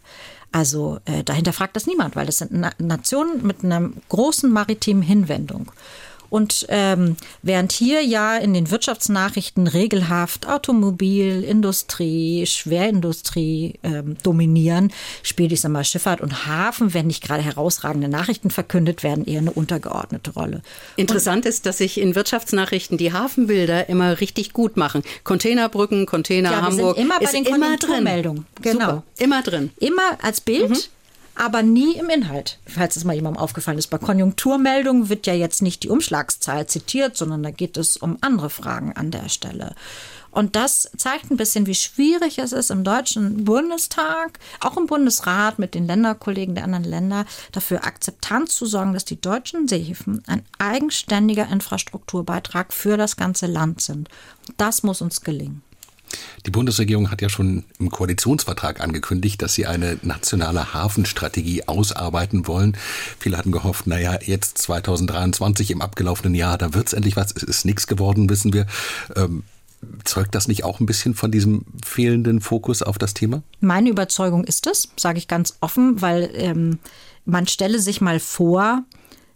S6: Also äh, dahinter fragt das niemand, weil das sind Na Nationen mit einer großen maritimen Hinwendung. Und ähm, während hier ja in den Wirtschaftsnachrichten regelhaft Automobil, Industrie, Schwerindustrie ähm, dominieren, spielt ich sag mal Schifffahrt und Hafen, wenn nicht gerade herausragende Nachrichten verkündet werden, eher eine untergeordnete Rolle.
S2: Interessant und, ist, dass sich in Wirtschaftsnachrichten die Hafenbilder immer richtig gut machen. Containerbrücken, Container
S6: ja,
S2: Hamburg
S6: immer bei
S2: ist
S6: den
S2: immer
S6: drin. Genau.
S2: Super, immer drin.
S6: Immer als Bild. Mhm aber nie im Inhalt. Falls es mal jemandem aufgefallen ist, bei Konjunkturmeldungen wird ja jetzt nicht die Umschlagszahl zitiert, sondern da geht es um andere Fragen an der Stelle. Und das zeigt ein bisschen, wie schwierig es ist, im Deutschen Bundestag, auch im Bundesrat mit den Länderkollegen der anderen Länder, dafür Akzeptanz zu sorgen, dass die deutschen Seehäfen ein eigenständiger Infrastrukturbeitrag für das ganze Land sind. Das muss uns gelingen.
S3: Die Bundesregierung hat ja schon im Koalitionsvertrag angekündigt, dass sie eine nationale Hafenstrategie ausarbeiten wollen. Viele hatten gehofft, naja, jetzt 2023 im abgelaufenen Jahr, da wird es endlich was. Es ist nichts geworden, wissen wir. Ähm, zeugt das nicht auch ein bisschen von diesem fehlenden Fokus auf das Thema?
S6: Meine Überzeugung ist es, sage ich ganz offen, weil ähm, man stelle sich mal vor,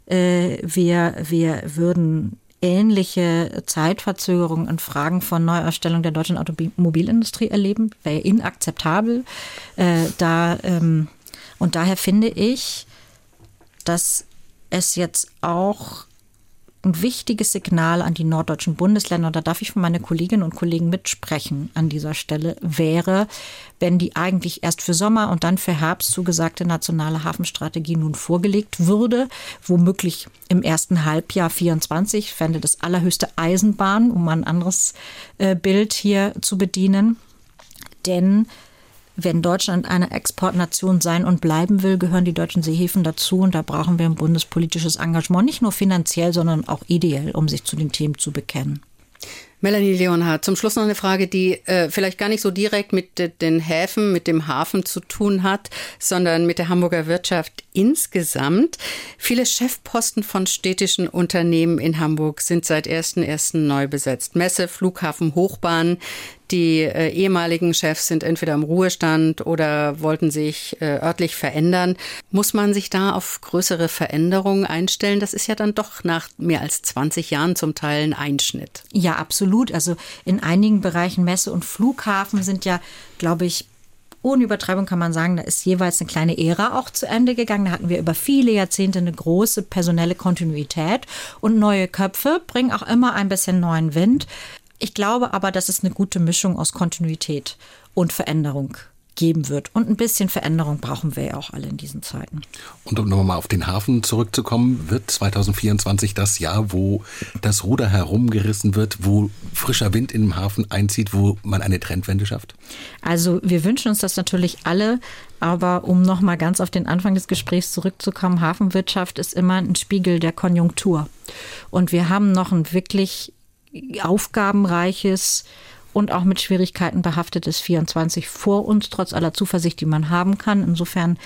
S6: äh, wir, wir würden ähnliche Zeitverzögerungen in Fragen von Neuerstellung der deutschen Automobilindustrie erleben. Wäre inakzeptabel. Äh, da, ähm, und daher finde ich, dass es jetzt auch ein wichtiges Signal an die norddeutschen Bundesländer, und da darf ich von meinen Kolleginnen und Kollegen mitsprechen an dieser Stelle, wäre, wenn die eigentlich erst für Sommer und dann für Herbst zugesagte nationale Hafenstrategie nun vorgelegt würde, womöglich im ersten Halbjahr 24, fände das allerhöchste Eisenbahn, um ein anderes äh, Bild hier zu bedienen. Denn wenn Deutschland eine Exportnation sein und bleiben will, gehören die deutschen Seehäfen dazu und da brauchen wir ein bundespolitisches Engagement, nicht nur finanziell, sondern auch ideell, um sich zu den Themen zu bekennen.
S2: Melanie Leonhardt, zum Schluss noch eine Frage, die äh, vielleicht gar nicht so direkt mit de, den Häfen, mit dem Hafen zu tun hat, sondern mit der Hamburger Wirtschaft insgesamt. Viele Chefposten von städtischen Unternehmen in Hamburg sind seit 1.1. neu besetzt. Messe, Flughafen, Hochbahn. Die äh, ehemaligen Chefs sind entweder im Ruhestand oder wollten sich äh, örtlich verändern. Muss man sich da auf größere Veränderungen einstellen? Das ist ja dann doch nach mehr als 20 Jahren zum Teil ein Einschnitt.
S6: Ja, absolut. Also in einigen Bereichen Messe und Flughafen sind ja, glaube ich, ohne Übertreibung kann man sagen, da ist jeweils eine kleine Ära auch zu Ende gegangen. Da hatten wir über viele Jahrzehnte eine große personelle Kontinuität und neue Köpfe bringen auch immer ein bisschen neuen Wind. Ich glaube aber, dass es eine gute Mischung aus Kontinuität und Veränderung geben wird. Und ein bisschen Veränderung brauchen wir ja auch alle in diesen Zeiten.
S3: Und um nochmal auf den Hafen zurückzukommen, wird 2024 das Jahr, wo das Ruder herumgerissen wird, wo frischer Wind in den Hafen einzieht, wo man eine Trendwende schafft?
S6: Also wir wünschen uns das natürlich alle. Aber um nochmal ganz auf den Anfang des Gesprächs zurückzukommen, Hafenwirtschaft ist immer ein Spiegel der Konjunktur. Und wir haben noch ein wirklich aufgabenreiches und auch mit Schwierigkeiten behaftetes 24 vor uns, trotz aller Zuversicht, die man haben kann. Insofern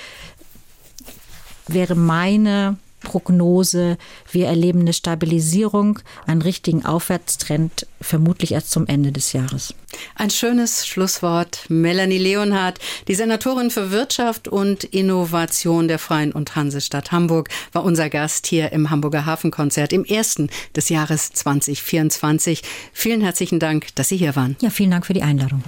S6: wäre meine Prognose, wir erleben eine Stabilisierung, einen richtigen Aufwärtstrend vermutlich erst zum Ende des Jahres.
S2: Ein schönes Schlusswort. Melanie Leonhardt, die Senatorin für Wirtschaft und Innovation der Freien und Hansestadt Hamburg, war unser Gast hier im Hamburger Hafenkonzert im ersten des Jahres 2024. Vielen herzlichen Dank, dass Sie hier waren.
S6: Ja, vielen Dank für die Einladung.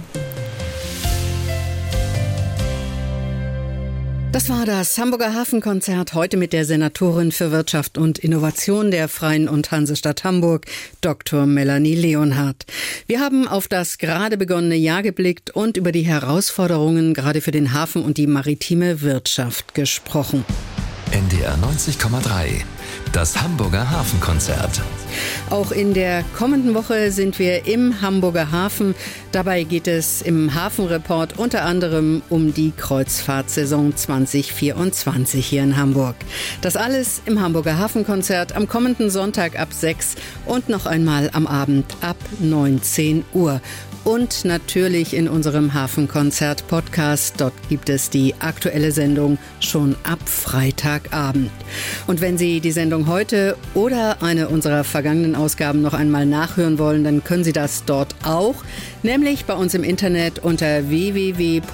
S2: Das war das Hamburger Hafenkonzert heute mit der Senatorin für Wirtschaft und Innovation der Freien und Hansestadt Hamburg, Dr. Melanie Leonhardt. Wir haben auf das gerade begonnene Jahr geblickt und über die Herausforderungen gerade für den Hafen und die maritime Wirtschaft gesprochen.
S1: NDR 90,3 das Hamburger Hafenkonzert.
S2: Auch in der kommenden Woche sind wir im Hamburger Hafen. Dabei geht es im Hafenreport unter anderem um die Kreuzfahrtsaison 2024 hier in Hamburg. Das alles im Hamburger Hafenkonzert am kommenden Sonntag ab 6 und noch einmal am Abend ab 19 Uhr und natürlich in unserem Hafenkonzert-Podcast. Dort gibt es die aktuelle Sendung schon ab Freitagabend. Und wenn Sie die Sendung heute oder eine unserer vergangenen Ausgaben noch einmal nachhören wollen, dann können Sie das dort auch, nämlich bei uns im Internet unter www.ndr.de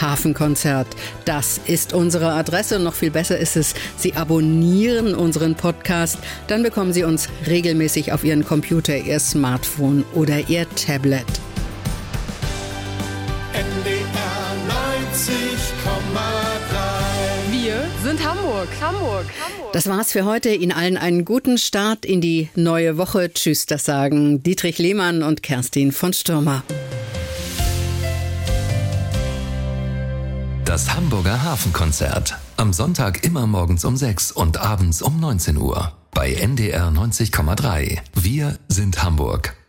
S2: Hafenkonzert. Das ist unsere Adresse und noch viel besser ist es, Sie abonnieren unseren Podcast, dann bekommen Sie uns regelmäßig auf Ihren Computer, Ihr Smartphone oder Ihr Tablet.
S4: NDR 90,3
S5: Wir sind Hamburg, Hamburg, Hamburg.
S2: Das war's für heute. Ihnen allen einen guten Start in die neue Woche. Tschüss, das sagen Dietrich Lehmann und Kerstin von Stürmer.
S1: Das Hamburger Hafenkonzert. Am Sonntag immer morgens um 6 und abends um 19 Uhr. Bei NDR 90,3. Wir sind Hamburg.